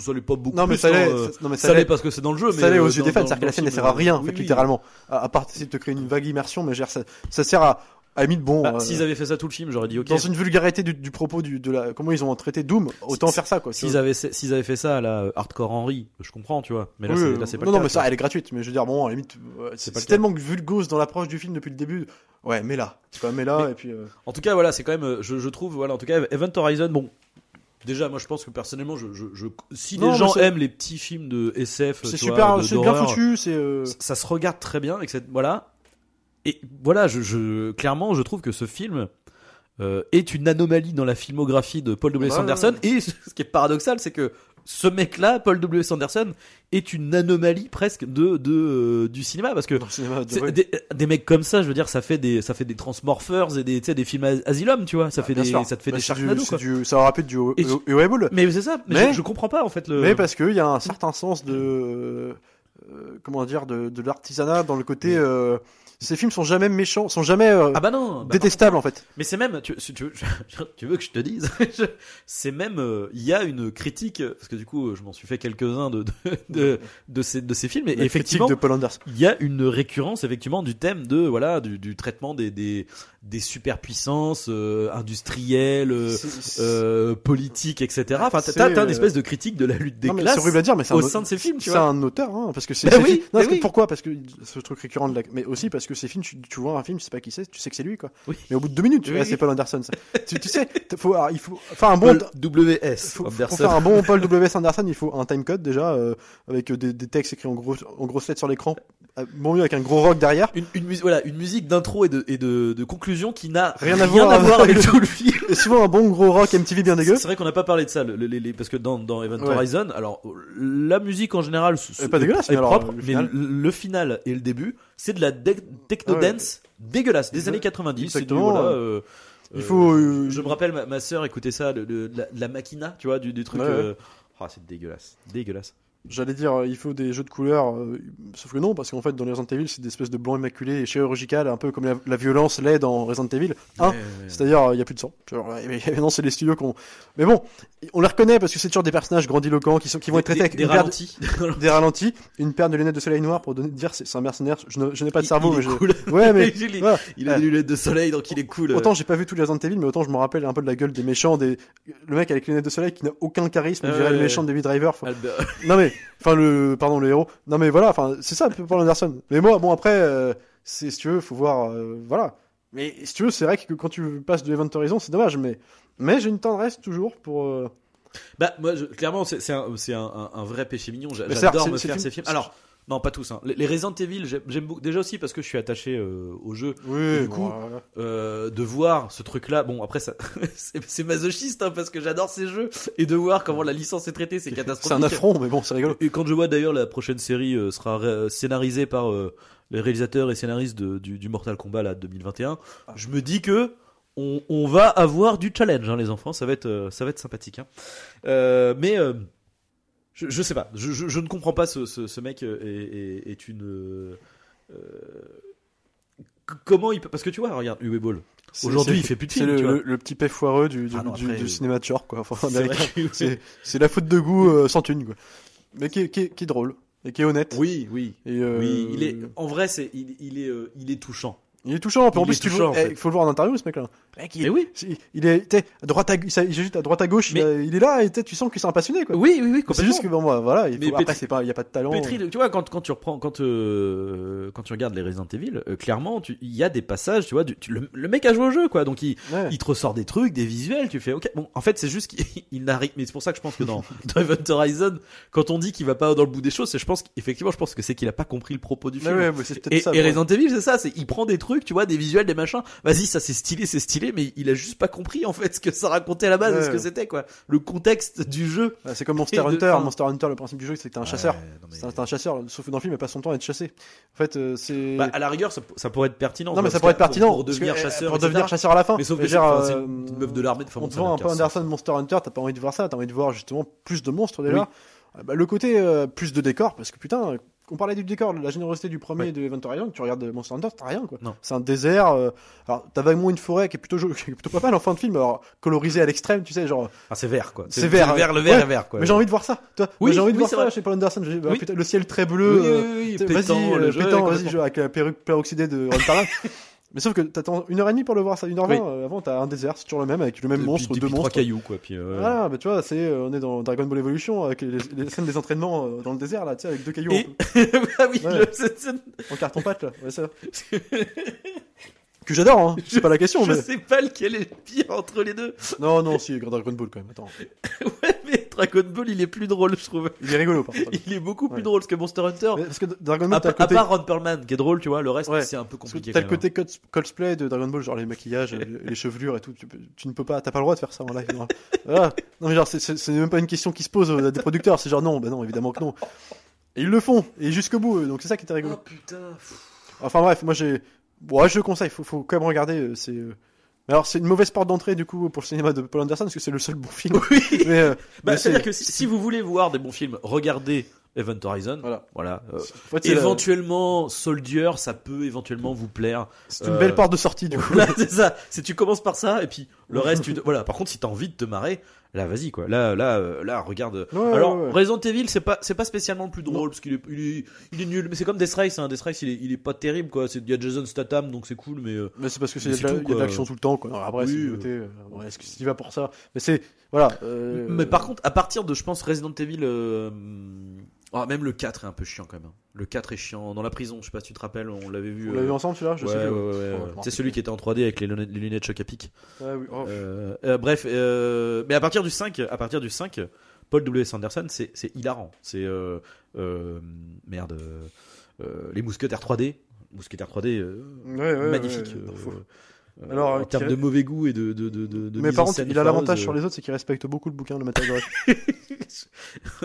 ça l'est pas beaucoup. Non, mais plus, ça l'est. euh, ça- Non, mais Ça ça l'est l'est. parce que c'est dans le jeu, mais Ça l'est aux euh, yeux des fans, c'est-à-dire que la scène ne sert à film, rien, en fait, littéralement. À, part essayer de te créer une vague immersion, mais ça, ça sert à, à limite, bon. Bah, euh, S'ils avaient fait ça tout le film, j'aurais dit ok. Dans une vulgarité du, du propos du, de la, comment ils ont traité Doom, autant faire ça, quoi. S'ils avaient, s'ils avaient fait ça à la Hardcore Henry, je comprends, tu vois. Mais là, Oui, c'est, euh, là, c'est pas non, le non, cas, mais tu ça, elle est gratuite. Mais je veux dire, bon, à la limite, c'est, tellement vulgose dans l'approche du film depuis le début. Ouais, mais là, tu vois, mais là, Mais- et puis. euh, En tout cas, voilà, c'est quand même, euh, je, je trouve, voilà, en tout cas, Event Horizon, bon. Déjà, moi, je pense que personnellement, je, je, je- si Non, les gens aiment les petits films de SF, c'est super, c'est bien foutu, c'est. euh, ça, se regarde très bien, c'est- voilà. Et voilà, je, je, clairement, je trouve que ce film euh, est une anomalie dans la filmographie de Paul W. Ouais, Sanderson. Et ce qui est paradoxal, c'est que ce mec-là, Paul W. Sanderson, est une anomalie presque de, de euh, du cinéma, parce que cinéma de- ouais. des, des mecs comme ça, je veux dire, ça fait des, ça fait des Transmorphers et des, des films as- Asylum, tu vois. Ça Bah, fait des, sûr. ça te fait Bah, des du- Sharknado, c'est quoi. du- Ça être du Huable. Mais c'est ça. Mais, Mais- je, je comprends pas en fait le. Mais parce qu'il y a un certain sens de. euh, comment dire, de, de l'artisanat dans le côté. Euh, ces films sont jamais méchants, sont jamais euh, Ah bah non. bah détestables en fait. Mais c'est même, tu, veux, tu veux que je te dise, c'est même, euh, il y a une critique, parce que du coup, je m'en suis fait quelques-uns de, de, de, de ces, de ces films, et La effectivement, de Paul il y a une récurrence effectivement du thème de, voilà, du, du traitement des, des, des superpuissances euh, industrielles, euh, C'est- c'est- euh, politiques, etc. Enfin, t'as, C'est, t'as, t'as une euh, espèce de critique de la lutte des Non, classes c'est horrible à dire, mais c'est au sein de ces films, tu C'est vois. un auteur, hein, parce que c'est. Bah ces oui, films- Non, bah parce que pourquoi? Parce que ce truc récurrent de la. Mais aussi parce que ces films, tu, tu vois un film, tu sais pas qui c'est, tu sais que c'est lui, quoi. Oui. Mais au bout de deux minutes, tu Oui, vois, c'est Paul Anderson. ça. tu, tu sais, faut, alors, il faut faire un bon. Paul W.S. Faut, faut Anderson. faire un bon Paul W. Anderson, il faut un timecode déjà, euh, avec euh, des, des textes écrits en, gros, en grosses lettres sur l'écran. Euh, Bon mieux avec un gros rock derrière. Une, voilà, une musique d'intro et de, et de, de conclusion qui n'a Rien à voir avec tout le film. Et souvent un bon gros rock MTV bien dégueu. C'est vrai qu'on n'a pas parlé de ça, le- le- les- les- parce que dans, dans Event Ouais. Horizon, alors la musique en général est pas dégueulasse, est mais alors, propre, le mais final- le, le final et le début, c'est de la techno Ah ouais. dance dégueulasse des années 90. c'est du, exactement. voilà, euh, Il euh, faut, euh, Je me rappelle, ma, ma sœur écoutait ça, la, la Machina, tu vois, du, du truc. Ouais, euh, ah, c'est dégueulasse, dégueulasse. J'allais dire, euh, il faut des jeux de couleurs, euh, sauf que non, parce qu'en fait, dans les Resident Evil, c'est des espèces de blanc immaculé et chirurgical, un peu comme la, la violence l'est dans Resident Evil 1. Ouais, ouais, ouais. C'est-à-dire, il n'y a plus de sang. Genre, mais maintenant, c'est les studios qu'on. Mais bon, on les reconnaît parce que c'est toujours des personnages grandiloquents qui, sont, qui vont être traités des, avec des une paire de- ralentis. des ralentis, une paire de lunettes de soleil noir pour donner, dire c'est un mercenaire. Je, je n'ai pas de cerveau, il, mais il je. est cool. Ouais, mais. il, voilà. il a des lunettes de soleil, donc il est cool. Autant j'ai pas vu tous les Resident Evil, mais autant je me rappelle un peu de la gueule des méchants, des le mec avec les lunettes de soleil qui n'a aucun charisme, je Ouais, dirais le méchant de Driver. Non mais, enfin le, pardon le héros. Non mais voilà, enfin c'est ça Paul Anderson. Mais moi, bon après, euh, c'est si tu veux, faut voir, euh, voilà. Mais si tu veux, c'est vrai que quand tu passes de Event Horizon, c'est dommage, mais mais j'ai une tendresse toujours pour. euh, Bah, moi, je- clairement, c'est un, un, un- un vrai péché mignon. J'adore me faire ces films. Alors, Non, pas tous. hein. Les, les Resident Evil, j'aime beaucoup. Déjà aussi parce que je suis attaché euh, au jeu. Oui, du coup, voilà. euh, de voir ce truc-là. Bon, après, ça, c'est c'est masochiste hein, parce que j'adore ces jeux et de voir comment la licence est traitée, c'est c'est catastrophique. un affront, mais bon, c'est rigolo. Et quand je vois d'ailleurs la prochaine série euh, sera ré- scénarisée par euh, les réalisateurs et scénaristes de- du, du Mortal Kombat là 2021, Ah. je me dis que on, on va avoir du challenge, hein, les enfants. Ça va être, ça va être sympathique. hein. Mais je, je sais pas. Je, je, je ne comprends pas ce, ce, ce mec euh, est, est, est une. euh, comment il peut Parce que tu vois, regarde, Uwe Ball. C'est- Aujourd'hui, c'est- il fait plus de C'est films. le, vois. le, le petit pet foireux du, du, Ah non, du- après, du euh, cinéma de genre, quoi. Enfin, C'est C'est c'est la faute de goût euh, sans thune, quoi. Mais qui est, qui est, qui est drôle et qui est honnête. Oui, oui. Et, euh, Oui, il est. En vrai, c'est il, il est il est touchant. Il est touchant. Puis en il plus, touchant, vois, en eh, fait. il faut le voir en interview, ce mec-là. Mec, il oui. il est, à droite à, il s'agit juste à droite à gauche, il, a- il est là et tu sens que c'est un passionné, quoi. Oui, oui, oui. C'est juste que bon, bah, voilà, il faut, après, pas, il y a pas de talent. Pétri, tu vois, quand, quand tu reprends, quand, euh, quand tu regardes les Resident Evil, euh, clairement, il y a des passages, tu vois, du- tu- le, le mec a joué au jeu, quoi. Donc il, Ouais. il te ressort des trucs, des visuels, tu fais, ok. Bon, en fait, c'est juste qu'il il n'arrive, mais c'est pour ça que je pense que dans, dans Event Horizon, quand on dit qu'il va pas dans le bout des choses, c'est, je pense qu'effectivement, je pense que c'est qu'il a pas compris le propos du Ouais, film. ouais, peut-être Et, ça. et. Resident Evil, c'est ça, c'est il prend des trucs, tu vois, des visuels, des machins. Vas-y, ça c'est stylé, c'est stylé, mais il a juste pas compris en fait ce que ça racontait à la base, Ouais. ce que c'était quoi, le contexte du jeu. C'est comme Monster de- Hunter. enfin- Monster Hunter, le principe du jeu, c'est que t'es un chasseur. Ouais, non, mais- C'est un, chasseur, sauf que dans le film, il passe son temps à être chassé. En fait, euh, c'est. Bah, à la rigueur, ça, ça pourrait être pertinent. non, mais ça pourrait être pertinent. Pour, devenir que, euh, chasseur. Pour etc. devenir chasseur à la fin. Mais sauf que dire, euh, une meuf de l'armée. on te vend un peu Anderson Monster Hunter, t'as pas envie de voir ça, t'as envie de voir justement plus de monstres déjà. Bah, le côté euh, plus de décor, parce que putain, on parlait du décor, de la générosité du premier Ouais. de Horizon, tu regardes Monster Hunter, t'as rien quoi. C'est un désert, euh, alors t'as vaguement une forêt qui est plutôt, jo- qui est plutôt pas mal en fin de film, alors colorisée à l'extrême, tu sais, genre. Ah, c'est vert quoi. C'est vert, Le vert, le ouais. vert est vert quoi. Mais j'ai envie de voir ça, toi. Oui, j'ai envie de voir ça vrai. chez Paul Anderson, bah, Oui. putain, le ciel très bleu. oui, oui, oui, T'sais, pétant, Vas-y, vas-y, avec la perruque peroxydée de Ron. Mais sauf que t'attends une heure et demie pour le voir, ça, une heure vingt. Oui. euh, Avant, t'as un désert, c'est toujours le même, avec le même Et monstre, puis- deux puis trois monstres. cailloux quoi. Puis, euh, Voilà, bah tu vois, c'est, euh, on est dans Dragon Ball Evolution avec les, les scènes des entraînements dans le désert là, tu sais, avec deux cailloux Et en- ah oui, Ouais. le- en, carton pâte là. Ouais, ça. que j'adore, hein. C'est pas la question, je mais sais pas lequel est le pire entre les deux. non, non, si Dragon Ball quand même. Attends, Ouais, mais Dragon Ball il est plus drôle, je trouve. il est rigolo par contre. Il est beaucoup plus Ouais. drôle que Monster Hunter. Mais parce que Dragon À, Ball, à côté, part Ron Perlman qui est drôle, tu vois, le reste Ouais. c'est un peu compliqué. t'as le côté cos- cosplay de Dragon Ball, genre les maquillages, les, chevelures et tout. Tu, tu ne peux pas, t'as pas le droit de faire ça en live. non. Voilà. Non mais genre, c'est- même pas une question qui se pose à des producteurs. C'est genre non, bah non, évidemment que non. Et ils le font, et jusqu'au bout. Donc c'est ça qui était rigolo. Oh putain. Enfin bref, moi j'ai. Bon, je le conseille, faut, faut quand même regarder. euh, C'est. euh, alors c'est une mauvaise porte d'entrée du coup pour le cinéma de Paul Anderson parce que c'est le seul bon film. Oui. Mais, euh, Bah, mais c'est-à-dire c'est- que si, si vous voulez voir des bons films, regardez Event Horizon. Voilà. Voilà. Euh, En fait, c'est la- éventuellement, Soldier, ça peut éventuellement vous plaire. c'est une euh, belle porte de sortie du coup. C'est ça. Si tu commences par ça, et puis le reste, tu... voilà. Par contre, si t'as envie de te marrer, là, vas-y, quoi. Là, là, euh, là, regarde. Ouais, Alors, ouais, ouais. Resident Evil, c'est pas, c'est pas spécialement le plus drôle, parce qu'il est, il est, il est nul. Mais c'est comme Death Race, hein. Death Race, il est, il est pas terrible, quoi. C'est- Il y a Jason Statham, donc c'est cool, mais euh, Mais c'est parce que c'est de c'est la- tout, il y a de l'action tout le temps quoi. Alors, après, Oui, c'est euh. euh, ouais, est-ce que tu vas pour ça? Mais c'est voilà. euh, Mais par contre, à partir de, je pense, Resident Evil, ah, même le 4 est un peu chiant quand même. hein. Le 4 est chiant. Dans la prison, je sais pas si tu te rappelles, on l'avait vu. on l'a euh, vu ensemble celui-là, je ouais, sais ouais, ouais, Oh, C'est celui qui était en 3D avec les lunettes, les lunettes choc à pic. oui. Oh, Euh, euh, bref, euh, mais à partir du 5, à partir du 5, Paul W. Sanderson, c'est hilarant. C'est euh, euh, merde, euh, euh, les mousquetaires 3D, mousquetaires 3D, euh, Ouais, ouais, magnifique. Euh, Alors, en termes de mauvais goût et de, de, de, de, Mais par contre, il a l'avantage sur les autres, c'est qu'il respecte beaucoup le bouquin de Gear.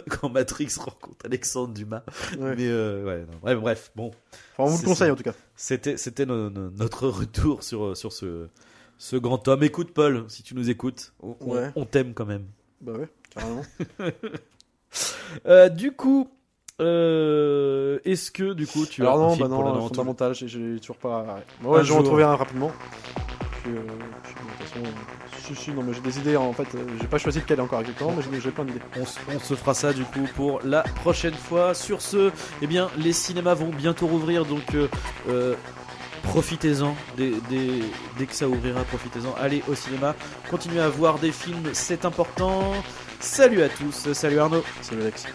quand Matrix rencontre Alexandre Dumas. Ouais. Mais euh, ouais, non. bref, bref, bon, Enfin, on vous le conseille en tout cas. c'était c'était no- no- notre retour sur sur ce ce grand homme. Écoute Paul, si tu nous écoutes, on, on- Ouais. on t'aime quand même. Bah ouais, carrément. Euh, du coup, euh, est-ce que du coup tu as Alors un non, film bah pour non, l'annonce fondamental, j'ai- j'ai toujours pas. Ouais, Un je vais en trouver un rapidement. Puis, euh, de toute façon, euh, si, non, mais j'ai des idées en fait. euh, J'ai pas choisi lequel encore exactement, mais j'ai- plein d'idées. on, se- on se fera ça du coup pour la prochaine fois. Sur ce, eh bien, les cinémas vont bientôt rouvrir, donc euh, profitez-en. Dès, dès- dès que ça ouvrira, profitez-en. Allez au cinéma, continuez à voir des films, c'est important. Salut à tous, salut Arnaud. C'est le Lex.